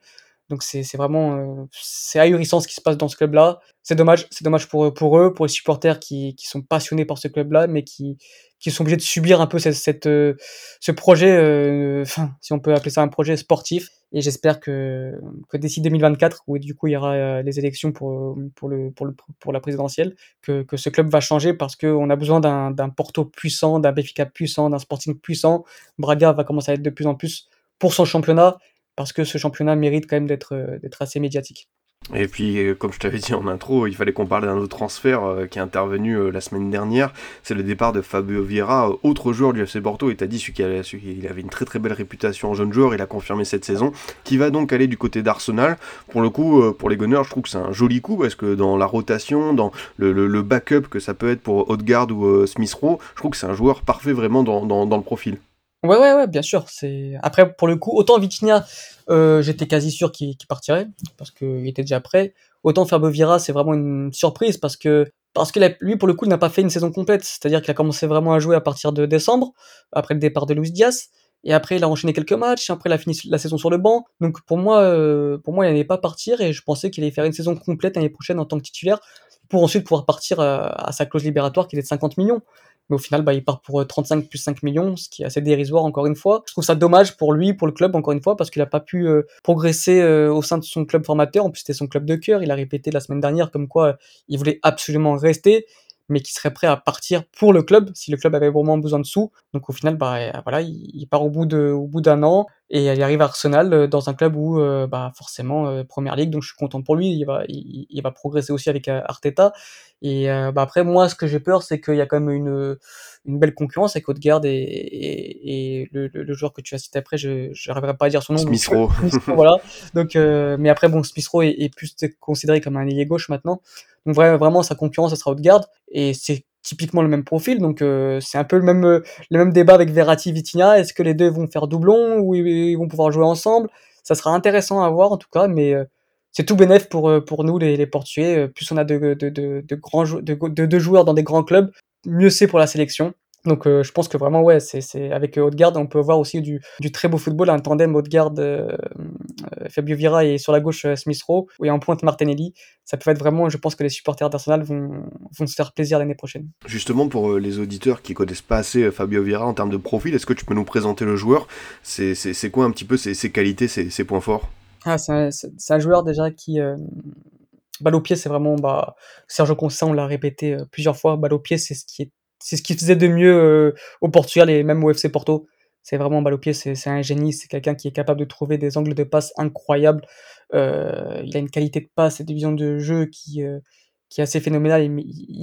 E: Donc c'est vraiment euh, c'est ahurissant ce qui se passe dans ce club-là. C'est dommage, c'est dommage pour pour eux, pour les supporters qui, qui sont passionnés par ce club-là, mais qui qui sont obligés de subir un peu cette, cette euh, ce projet, euh, si on peut appeler ça un projet sportif. Et j'espère que que d'ici 2024, où du coup il y aura les élections pour pour le pour le pour la présidentielle, que que ce club va changer parce que on a besoin d'un d'un Porto puissant, d'un Benfica puissant, d'un Sporting puissant. Braga va commencer à être de plus en plus pour son championnat parce que ce championnat mérite quand même d'être euh, assez médiatique.
D: Et puis, euh, comme je t'avais dit en intro, il fallait qu'on parle d'un autre transfert euh, qui est intervenu la semaine dernière. C'est le départ de Fabio Vieira, autre joueur du FC Porto. Et t'as dit celui qui avait, une très très belle réputation en jeune joueur. Il a confirmé cette saison, qui va donc aller du côté d'Arsenal. Pour le coup, pour les Gunners, je trouve que c'est un joli coup parce que dans la rotation, dans le, le, backup que ça peut être pour Odegaard ou Smith Rowe, je trouve que c'est un joueur parfait vraiment dans, dans le profil.
E: Ouais, ouais, ouais, bien sûr. C'est après pour le coup, autant Vitinha, euh, j'étais quasi sûr qu'il qu partirait parce qu'il était déjà prêt. Autant Fabio Vieira, c'est vraiment une surprise parce que parce que lui pour le coup n'a pas fait une saison complète, c'est-à-dire qu'il a commencé vraiment à jouer à partir de décembre après le départ de Luis Diaz et après il a enchaîné quelques matchs, après il a fini la saison sur le banc. Donc pour moi, euh, pour moi il n'allait pas partir et je pensais qu'il allait faire une saison complète l'année prochaine en tant que titulaire pour ensuite pouvoir partir à, à sa clause libératoire qui est de 50 millions mais au final, bah, il part pour 35 plus 5 millions, ce qui est assez dérisoire encore une fois. Je trouve ça dommage pour lui, pour le club encore une fois, parce qu'il n'a pas pu euh, progresser euh, au sein de son club formateur. En plus, c'était son club de cœur. Il a répété la semaine dernière comme quoi euh, il voulait absolument rester mais qui serait prêt à partir pour le club si le club avait vraiment besoin de sous. Donc au final, bah voilà, il, part au bout de, au bout d'un an et il arrive à Arsenal euh, dans un club où euh, bah forcément euh, première ligue. Donc je suis content pour lui. Il va, il va progresser aussi avec Arteta. Et bah après moi, ce que j'ai peur, c'est qu'il y a quand même une une belle concurrence avec Odegaard et, et, et le, le, le, joueur que tu as cité après, je n'arriverai pas à dire son nom.
D: Smith Rowe.
E: voilà. Donc, euh, mais après, bon, Smith Rowe est, est, plus considéré comme un ailier gauche maintenant. Donc vraiment, sa concurrence, ça sera Odegaard. Et c'est typiquement le même profil. Donc euh, c'est un peu le même, le même débat avec Verratti Vitinha. Est-ce que les deux vont faire doublon ou ils vont pouvoir jouer ensemble? Ça sera intéressant à voir en tout cas, mais euh, c'est tout bénéf pour, pour nous les, les Portugais. Plus on a de, de, de, de grands de, de joueurs dans des grands clubs, mieux c'est pour la sélection. Donc euh, je pense que vraiment ouais, c'est c'est avec Odegaard on peut voir aussi du, du très beau football, un tandem Odegaard euh, euh, Fabio Vieira et sur la gauche Smith Rowe et en pointe Martinelli. Ça peut être vraiment, je pense que les supporters d'Arsenal vont vont se faire plaisir l'année prochaine.
D: Justement pour les auditeurs qui connaissent pas assez Fabio Vieira en termes de profil, est-ce que tu peux nous présenter le joueur? C'est quoi un petit peu ses, ses qualités, ses, ses points forts?
E: Ah c'est un, un, joueur déjà qui euh, balle au pied, c'est vraiment bah Sergio Conceição l'a répété plusieurs fois, balle au pied c'est ce qui est c'est ce qu'il faisait de mieux euh, au Portugal et même au FC Porto. C'est vraiment balle au pied, c'est un génie, c'est quelqu'un qui est capable de trouver des angles de passe incroyables. Euh, il a une qualité de passe et de vision de jeu qui, euh, qui est assez phénoménale. Il,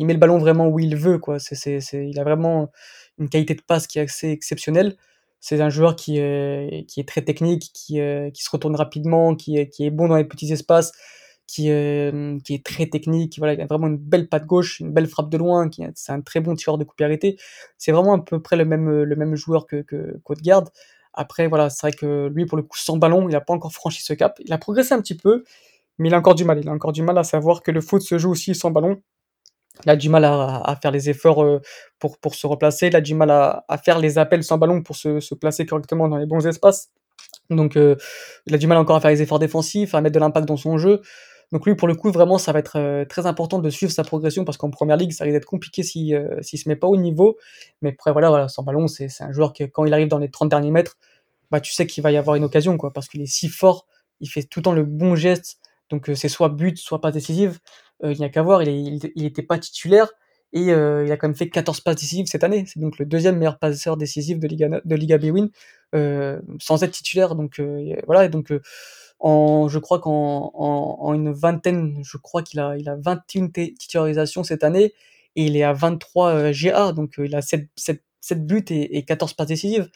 E: met- le ballon vraiment où il veut, quoi. C'est, il a vraiment une qualité de passe qui est assez exceptionnelle. C'est un joueur qui est, qui est très technique, qui, euh, qui se retourne rapidement, qui est, qui est bon dans les petits espaces, qui, est, qui est très technique. Voilà, il a vraiment une belle patte gauche, une belle frappe de loin. C'est un très bon tireur de coup arrêté. C'est vraiment à peu près le même, joueur que, que Côte-Garde. Après, voilà, c'est vrai que lui, pour le coup, sans ballon, il n'a pas encore franchi ce cap. Il a progressé un petit peu, mais il a encore du mal. Il a encore du mal à savoir que le foot se joue aussi sans ballon. Il a du mal à, faire les efforts euh, pour, se replacer. Il a du mal à, faire les appels sans ballon pour se, se placer correctement dans les bons espaces. Donc, euh, il a du mal encore à faire les efforts défensifs, à mettre de l'impact dans son jeu. Donc lui, pour le coup, vraiment, ça va être euh, très important de suivre sa progression parce qu'en première ligue, ça risque d'être compliqué s'il euh, s'il se met pas au niveau. Mais après, voilà, voilà sans ballon, c'est un joueur que quand il arrive dans les 30 derniers mètres, bah, tu sais qu'il va y avoir une occasion, quoi, parce qu'il est si fort, il fait tout le temps le bon geste. Donc euh, c'est soit but, soit pas décisive. Il n'y a qu'à voir, il, est- il, il était pas titulaire et il a quand même fait 14 passes décisives cette année. C'est donc le deuxième meilleur passeur décisif de Liga, de Liga Bwin sans être titulaire. Donc voilà, et donc en, je crois qu'en en, en une vingtaine, je crois qu'il a, il a 21 t- titularisations cette année et il est à 23 euh, GA, donc euh, il a 7, 7, 7 buts et, et 14 passes décisives.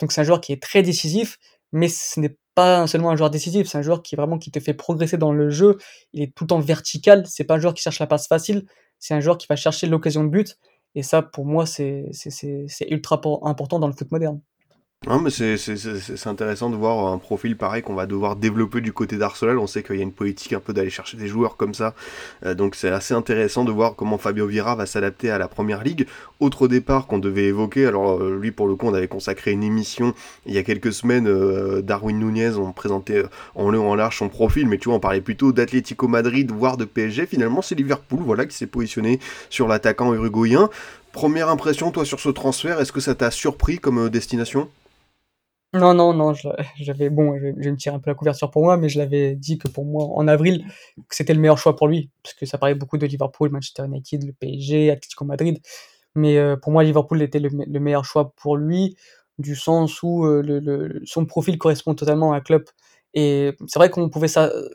E: Donc c'est un joueur qui est très décisif, mais ce n'est pas seulement un joueur décisif, c'est un joueur qui vraiment qui te fait progresser dans le jeu. Il est tout le temps vertical, c'est pas un joueur qui cherche la passe facile, c'est un joueur qui va chercher l'occasion de but. Et ça, pour moi, c'est ultra por- important dans le foot moderne.
D: Non, mais c'est intéressant de voir un profil pareil qu'on va devoir développer du côté d'Arsenal. On sait qu'il y a une politique un peu d'aller chercher des joueurs comme ça. Euh, donc c'est assez intéressant de voir comment Fabio Vieira va s'adapter à la première ligue. Autre départ qu'on devait évoquer, alors euh, lui pour le coup on avait consacré une émission il y a quelques semaines, euh, Darwin Nunez, on présentait en long en large son profil, mais tu vois on parlait plutôt d'Atlético Madrid, voire de PSG. Finalement c'est Liverpool voilà, qui s'est positionné sur l'attaquant uruguayen. Première impression toi sur ce transfert, est-ce que ça t'a surpris comme destination?
E: Non, non, non, je j'avais, bon, je, vais me tirer un peu la couverture pour moi, mais je l'avais dit que pour moi, en avril, c'était le meilleur choix pour lui, parce que ça parlait beaucoup de Liverpool, Manchester United, le PSG, Atlético Madrid, mais euh, pour moi, Liverpool était le, me- le meilleur choix pour lui, du sens où euh, le, son profil correspond totalement à Klopp. Et c'est vrai qu'on pouvait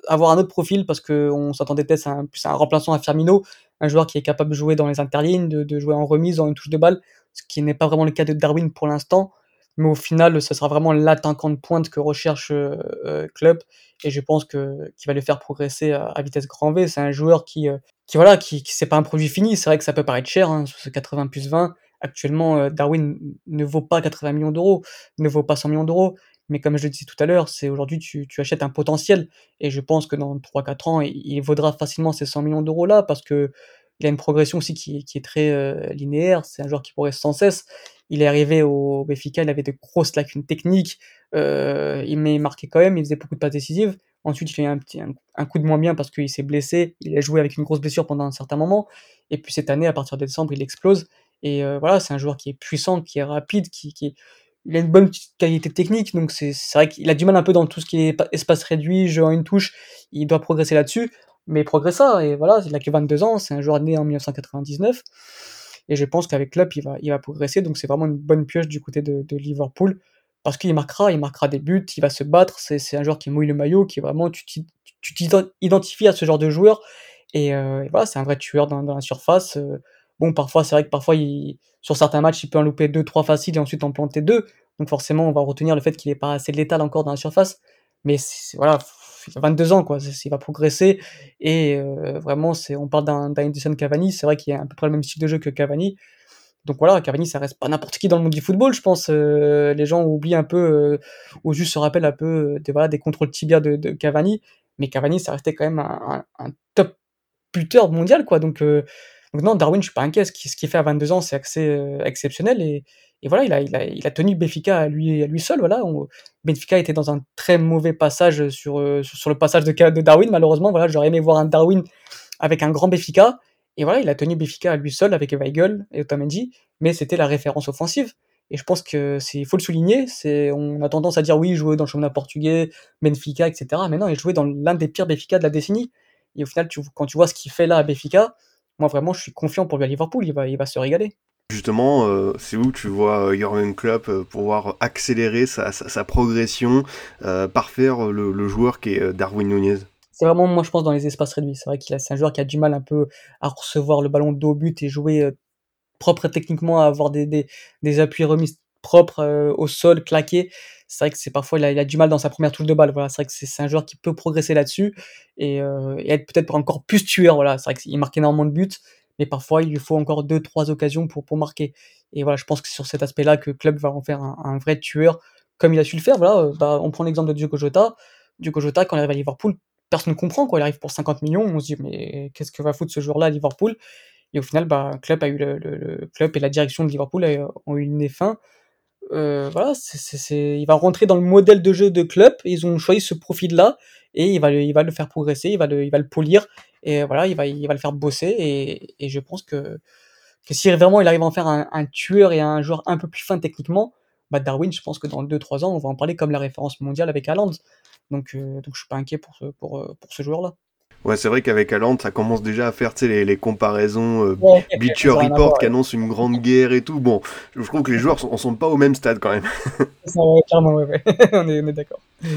E: avoir un autre profil parce qu'on s'attendait peut-être à un, plus un remplaçant à Firmino, un joueur qui est capable de jouer dans les interlignes, de, de jouer en remise, dans une touche de balle, ce qui n'est pas vraiment le cas de Darwin pour l'instant mais au final, ce sera vraiment l'attaquant de pointe que recherche euh, euh, Klopp et je pense que qu'il va le faire progresser à, vitesse grand V. C'est un joueur qui, euh, qui voilà, qui, qui c'est pas un produit fini. C'est vrai que ça peut paraître cher, hein, ce 80 plus 20. Actuellement, euh, Darwin ne vaut pas 80 millions d'euros, ne vaut pas 100 millions d'euros. Mais comme je le disais tout à l'heure, c'est aujourd'hui tu, tu achètes un potentiel et je pense que dans 3-4 ans, il, vaudra facilement ces 100 millions d'euros là parce que il a une progression aussi qui, qui est très euh, linéaire. C'est un joueur qui progresse sans cesse. Il est arrivé au Benfica, il avait de grosses lacunes techniques, euh, il mais il marquait quand même, il faisait beaucoup de passes décisives. Ensuite, il a eu un, un, coup de moins bien parce qu'il s'est blessé, il a joué avec une grosse blessure pendant un certain moment. Et puis cette année, à partir de décembre, il explose. Et euh, voilà, c'est un joueur qui est puissant, qui est rapide, qui, a une bonne qualité technique. Donc c'est vrai qu'il a du mal un peu dans tout ce qui est pa- espace réduit, jeu en une touche. Il doit progresser là-dessus, mais il progressa. Et voilà, il a que 22 ans, c'est un joueur né en 1999. Et je pense qu'avec Klopp, il va, il va progresser. Donc c'est vraiment une bonne pioche du côté de, Liverpool. Parce qu'il marquera, il marquera des buts, il va se battre. C'est un joueur qui mouille le maillot, qui est vraiment, tu t'i- tu t'identifies à ce genre de joueur. Et, euh, voilà, c'est un vrai tueur dans, la surface. Euh, bon, parfois, c'est vrai que parfois, sur certains matchs, il peut en louper deux, trois faciles et ensuite en planter deux. Donc forcément, on va retenir le fait qu'il n'est pas assez létal encore dans la surface. Mais voilà, 22 ans, quoi. Il va progresser. Et euh, vraiment, on parle d'un Edison Cavani. C'est vrai qu'il a à peu près le même style de jeu que Cavani. Donc voilà, Cavani, ça reste pas n'importe qui dans le monde du football, je pense. Euh, les gens oublient un peu, euh, ou juste se rappellent un peu des, voilà, des contrôles tibia de, Cavani. Mais Cavani, ça restait quand même un, top buteur mondial, quoi. Donc, non, Darwin, je suis pas inquiet. Ce qu'il ce qu'il fait à 22 ans, c'est assez exceptionnel. Et, et voilà, il a, il, a, il a tenu Benfica à lui, à lui seul. Voilà. On- Benfica était dans un très mauvais passage sur, euh, sur, le passage de, Darwin, malheureusement. Voilà, j'aurais aimé voir un Darwin avec un grand Benfica. Et voilà, il a tenu Benfica à lui seul avec Weigl et Otamendi, mais c'était la référence offensive. Et je pense que c'est, faut le souligner. C'est, on a tendance à dire oui, jouait dans le championnat portugais, Benfica, etc. Mais non, il jouait dans l'un des pires Benfica de la décennie. Et au final, quand tu vois ce qu'il fait là à Benfica, moi vraiment, je suis confiant pour lui à Liverpool. Il va, il va se régaler.
D: Justement, euh, c'est où tu vois euh, Jurgen Klopp euh, pouvoir accélérer sa, progression, euh, parfaire le, le, joueur qui est Darwin Nunez?
E: C'est vraiment, moi je pense, dans les espaces réduits. C'est vrai qu'il c'est un joueur qui a du mal un peu à recevoir le ballon dos but et jouer euh, propre techniquement, à avoir des, appuis remis propres euh, au sol, claqués. C'est vrai que c'est parfois il a, du mal dans sa première touche de balle. Voilà, c'est vrai que c'est un joueur qui peut progresser là-dessus et, euh, et, être peut-être encore plus tueur. Voilà, c'est vrai qu'il marque énormément de buts, mais parfois il lui faut encore deux, trois occasions pour, pour marquer. Et voilà, je pense que c'est sur cet aspect-là que club va en faire un, vrai tueur, comme il a su le faire. Voilà, euh, bah, on prend l'exemple de Diogo Jota. Diogo Jota, quand il arrive à Liverpool, personne ne comprend. Quoi. Il arrive pour 50 millions, on se dit, mais qu'est-ce que va foutre ce joueur-là à Liverpool? Et au final, bah, club a eu le, club et la direction de Liverpool ont eu une nez fin. Euh, voilà, c'est, c'est, il va rentrer dans le modèle de jeu de club. Ils ont choisi ce profil-là et il va, le, il va le faire progresser, il va le, il va le polir et voilà, il va, il va le faire bosser. Et, et je pense que, que si vraiment il arrive à en faire un, un, tueur et un joueur un peu plus fin techniquement, bah Darwin, je pense que dans 2-3 ans, on va en parler comme la référence mondiale avec Haaland. Donc, euh, donc je suis pas inquiet pour ce, pour, euh, pour ce joueur-là.
D: Ouais, c'est vrai qu'avec Haaland, ça commence déjà à faire les, les comparaisons euh, ouais, Bleacher Report qui annonce une grande guerre et tout. Bon, je trouve que les joueurs sont, sont pas au même stade quand même.
E: ça, clairement, ouais, ouais. on est, on est d'accord.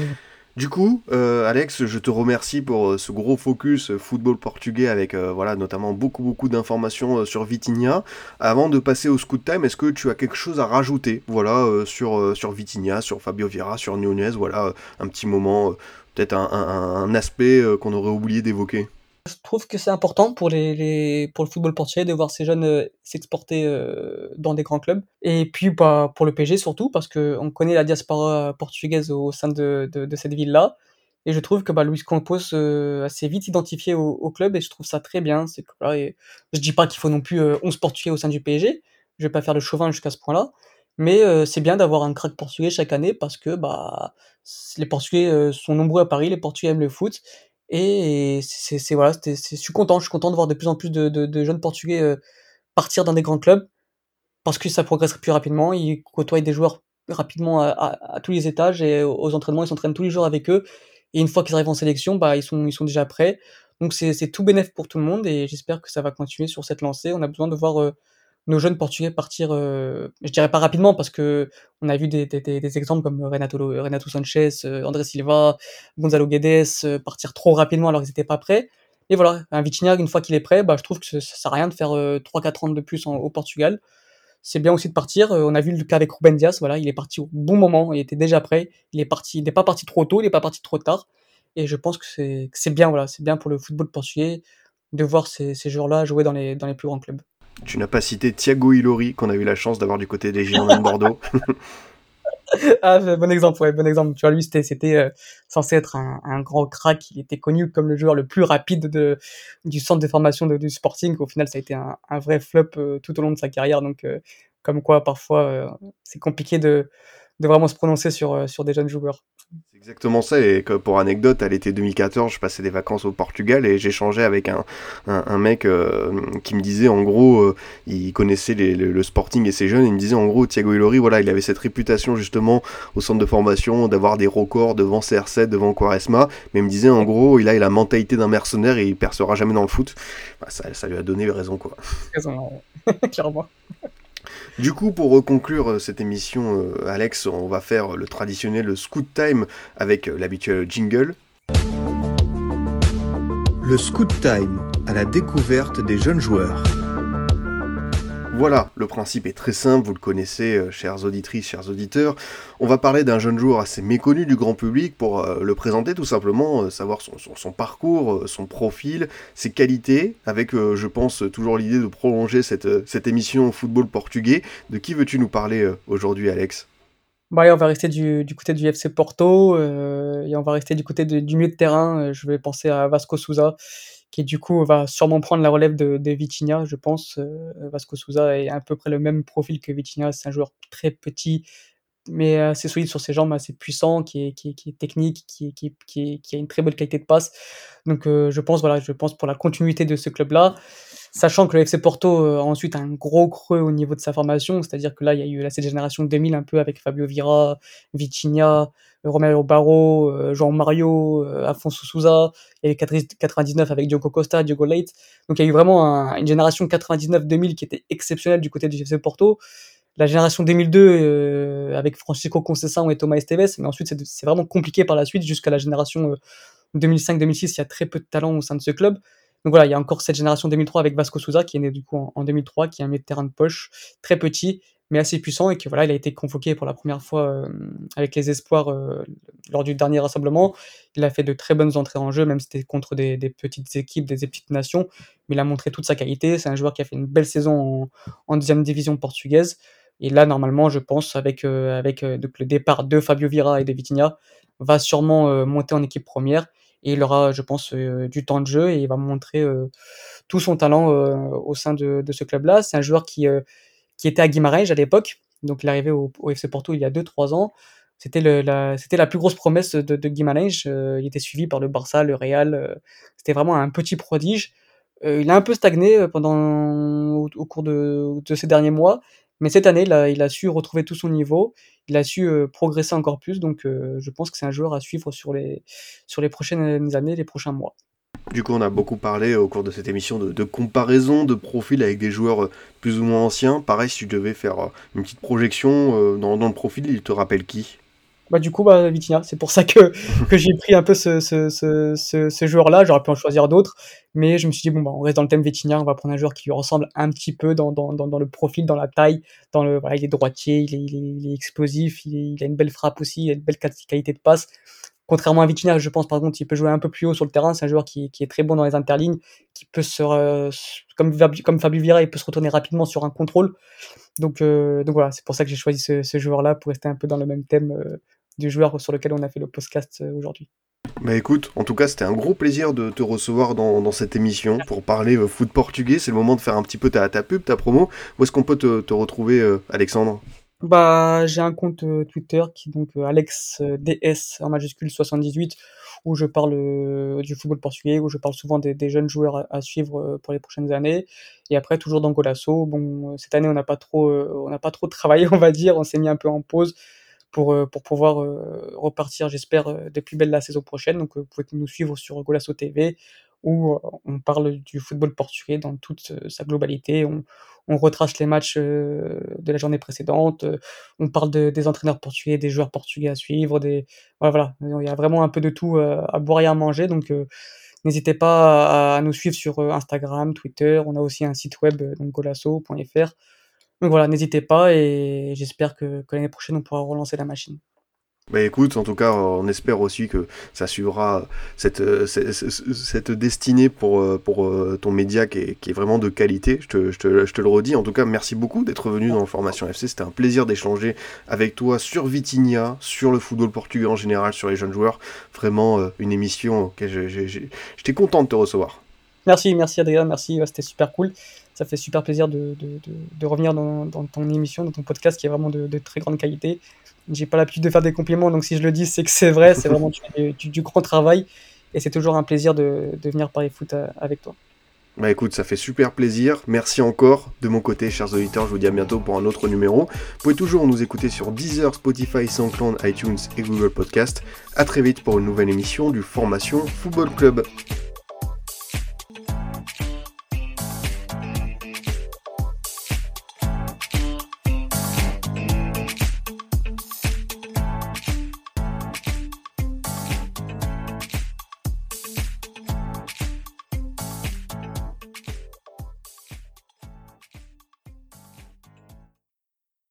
D: Du coup, euh, Alex, je te remercie pour ce gros focus football portugais avec euh, voilà notamment beaucoup beaucoup d'informations euh, sur Vitinha. Avant de passer au scoot time, est-ce que tu as quelque chose à rajouter voilà sur sur Vitinha, sur Fabio Vieira, sur Nunez, voilà un petit moment peut-être un, aspect qu'on aurait oublié d'évoquer?
E: Je trouve que c'est important pour, les, pour le football portugais de voir ces jeunes euh, s'exporter euh, dans des grands clubs. Et puis bah, pour le PG surtout, parce qu'on connaît la diaspora portugaise au sein de, de, cette ville-là. Et je trouve que bah, Luis Campos euh, s'est vite identifié au, club et je trouve ça très bien. C'est que, et je dis pas qu'il faut non plus euh, 11 Portugais au sein du PSG. Je vais pas faire le chauvin jusqu'à ce point-là. Mais euh, c'est bien d'avoir un crack portugais chaque année parce que bah, les Portugais euh, sont nombreux à Paris, les Portugais aiment le foot. Et c'est voilà, je suis content, je suis content de voir de plus en plus de, jeunes Portugais euh, partir dans des grands clubs parce que ça progresse plus rapidement. Ils côtoient des joueurs rapidement à, tous les étages et aux entraînements, ils s'entraînent tous les jours avec eux. Et une fois qu'ils arrivent en sélection, bah, ils, sont, ils sont déjà prêts. Donc c'est tout bénéf pour tout le monde et j'espère que ça va continuer sur cette lancée. On a besoin de voir euh, nos jeunes portugais partir, euh, je dirais pas rapidement parce que on a vu des, des, des exemples comme Renato, Renato Sanchez, euh, André Silva, Gonzalo Guedes euh, partir trop rapidement alors qu'ils n'étaient pas prêts. Et voilà, un Vitinha, une fois qu'il est prêt, bah, je trouve que ça sert à rien de faire 3-4 ans de plus au Portugal. C'est bien aussi de partir. on a vu le cas avec Ruben Dias, voilà, il est parti au bon moment, il était déjà prêt. Il est parti, il n'est pas parti trop tôt, il n'est pas parti trop tard. Et je pense que c'est bien, voilà, c'est bien pour le football portugais de voir ces, ces joueurs-là jouer dans les, dans les plus grands clubs.
D: Tu n'as pas cité Thiago Ilori, qu'on a eu la chance d'avoir du côté des Girondins de Bordeaux.
E: ah, bon exemple, ouais, bon exemple. Tu vois, lui, c'était, euh, censé être un, un, grand crack. Il était connu comme le joueur le plus rapide de, du centre de formation de, du Sporting. Au final, ça a été un, un vrai flop euh, tout au long de sa carrière. Donc, euh, comme quoi, parfois, c'est compliqué de, de vraiment se prononcer sur, sur des jeunes joueurs.
D: C'est exactement ça, et que pour anecdote, à l'été 2014, je passais des vacances au Portugal et j'échangeais avec un, un, un mec euh, qui me disait en gros, euh, il connaissait les, le, le, Sporting et ses jeunes, et il me disait en gros, Thiago Ilori, voilà, il avait cette réputation justement au centre de formation d'avoir des records devant CR7, devant Quaresma, mais il me disait en gros, il a la mentalité d'un mercenaire et il percera jamais dans le foot. Bah, ça, ça lui a donné raison, quoi.
E: Raison, clairement.
D: Du coup, pour conclure cette émission, euh, Alex, on va faire le traditionnel Scoot Time avec l'habituel jingle. Le Scoot Time à la découverte des jeunes joueurs. Voilà, le principe est très simple, vous le connaissez, euh, chères auditrices, chers auditeurs. On va parler d'un jeune joueur assez méconnu du grand public pour euh, le présenter tout simplement, euh, savoir son, parcours, son profil, ses qualités, avec, je pense, toujours l'idée de prolonger cette, émission football portugais. De qui veux-tu nous parler aujourd'hui, Alex?
E: Bah, on va rester du, côté du FC Porto et on va rester du côté du milieu de terrain. Je vais penser à Vasco Souza qui du coup va sûrement prendre la relève de, de Vitinha, je pense. Euh, Vasco Souza est à peu près le même profil que Vitinha, c'est un joueur très petit, mais assez solide sur ses jambes, assez puissant, qui est, technique, qui, qui, a une très bonne qualité de passe. Donc euh, je pense, voilà, je pense pour la continuité de ce club-là, Sachant que le FC Porto a ensuite un gros creux au niveau de sa formation, c'est-à-dire que là, il y a eu cette génération 2000 un peu avec Fabio Vira, Vitinha, Romero Barro, Jean Mario, Afonso Souza, il y a eu 99 avec Diogo Costa, Diogo Leite. Donc il y a eu vraiment une génération 99-2000 qui était exceptionnelle du côté du FC Porto la génération 2002 euh, avec Francisco Conceição et Thomas Esteves, mais ensuite c'est vraiment compliqué par la suite jusqu'à la génération 2005-2006, euh, il y a très peu de talent au sein de ce club. Donc voilà, il y a encore cette génération 2003 avec Vasco Souza qui est né du coup en, 2003, qui est un milieu de terrain de poche très petit mais assez puissant et que voilà, il a été convoqué pour la première fois euh, avec les espoirs lors du dernier rassemblement. Il a fait de très bonnes entrées en jeu, même si c'était contre des, petites équipes, des petites nations, mais il a montré toute sa qualité. C'est un joueur qui a fait une belle saison en, deuxième division portugaise. Et là, normalement, je pense, avec, euh, euh, le départ de Fabio Vira et de Vitinha, va sûrement euh, monter en équipe première. Et il aura, je pense, du temps de jeu et il va montrer tout son talent au sein de, ce club-là. C'est un joueur qui, qui était à Guimarães à l'époque. Donc, il est arrivé au, FC Porto il y a 2-3 ans. C'était la, la plus grosse promesse de, de Guimarães. il était suivi par le Barça, le Real. c'était vraiment un petit prodige. il a un peu stagné pendant au, au cours de, de, ces derniers mois, mais cette année, il a, su retrouver tout son niveau, il a su euh, progresser encore plus, donc euh, je pense que c'est un joueur à suivre sur les, prochaines années, les prochains mois.
D: Du coup, on a beaucoup parlé au cours de cette émission de, comparaison de profil avec des joueurs euh, plus ou moins anciens. Pareil, si tu devais faire une petite projection dans le profil, il te rappelle qui?
E: Bah, du coup, bah, Vitinha, c'est pour ça que, que j'ai pris un peu ce, ce, ce, ce, joueur-là. J'aurais pu en choisir d'autres, mais je me suis dit, bon, bah, on reste dans le thème Vitinha, on va prendre un joueur qui lui ressemble un petit peu dans, dans, dans, le profil, dans la taille, dans le, voilà, il est droitier, il est, il est, explosif, il, il, a une belle frappe aussi, il a une belle qualité de passe. Contrairement à Vitinha, je pense par contre il peut jouer un peu plus haut sur le terrain. C'est un joueur qui, qui, est très bon dans les interlignes, qui peut se, comme, comme Fabio Vira, il peut se retourner rapidement sur un contrôle. Donc, euh, donc voilà, c'est pour ça que j'ai choisi ce, ce joueur-là pour rester un peu dans le même thème euh, du joueur sur lequel on a fait le podcast euh, aujourd'hui.
D: Bah écoute, en tout cas, c'était un gros plaisir de te recevoir dans, cette émission pour parler euh, foot portugais. C'est le moment de faire un petit peu ta, ta pub, ta promo. Où est-ce qu'on peut te, retrouver, euh, Alexandre?
E: Bah, j'ai un compte Twitter qui est donc AlexDS en majuscule 78 où je parle du football portugais, où je parle souvent des, jeunes joueurs à, suivre pour les prochaines années. Et après, toujours dans Golasso. Bon, cette année, on n'a pas trop, on n'a pas trop travaillé, on va dire. On s'est mis un peu en pause pour, euh, pour pouvoir euh, repartir, j'espère, euh, des plus belles la saison prochaine. Donc, vous pouvez nous suivre sur Golasso TV où on parle du football portugais dans toute sa globalité. On, on retrace les matchs de la journée précédente. On parle de, des entraîneurs portugais, des joueurs portugais à suivre. Des... Voilà, voilà. Il y a vraiment un peu de tout à boire et à manger. Donc, n'hésitez pas à, nous suivre sur Instagram, Twitter. On a aussi un site web, donc golasso.fr donc voilà, n'hésitez pas et j'espère que, l'année prochaine on pourra relancer la machine.
D: Bah écoute, en tout cas, on espère aussi que ça suivra cette, euh, cette, destinée pour, euh, pour euh, ton média qui est, vraiment de qualité, je te, je, te, je te, le redis. En tout cas, merci beaucoup d'être venu dans Formation FC. C'était un plaisir d'échanger avec toi sur Vitinha, sur le football portugais en général, sur les jeunes joueurs. Vraiment une émission j'étais content de te recevoir.
E: Merci, merci Adrien, merci, c'était super cool ça fait super plaisir de, de, revenir dans, dans, ton émission, dans ton podcast qui est vraiment de, très grande qualité. J'ai pas l'habitude de faire des compliments, donc si je le dis, c'est que c'est vrai, c'est vraiment du, du, grand travail et c'est toujours un plaisir de, venir parler foot euh, avec toi.
D: Bah écoute, ça fait super plaisir. Merci encore de mon côté, chers auditeurs. Je vous dis à bientôt pour un autre numéro. Vous pouvez toujours nous écouter sur Deezer, Spotify, SoundCloud, iTunes et Google Podcast. À très vite pour une nouvelle émission du Formation Football Club.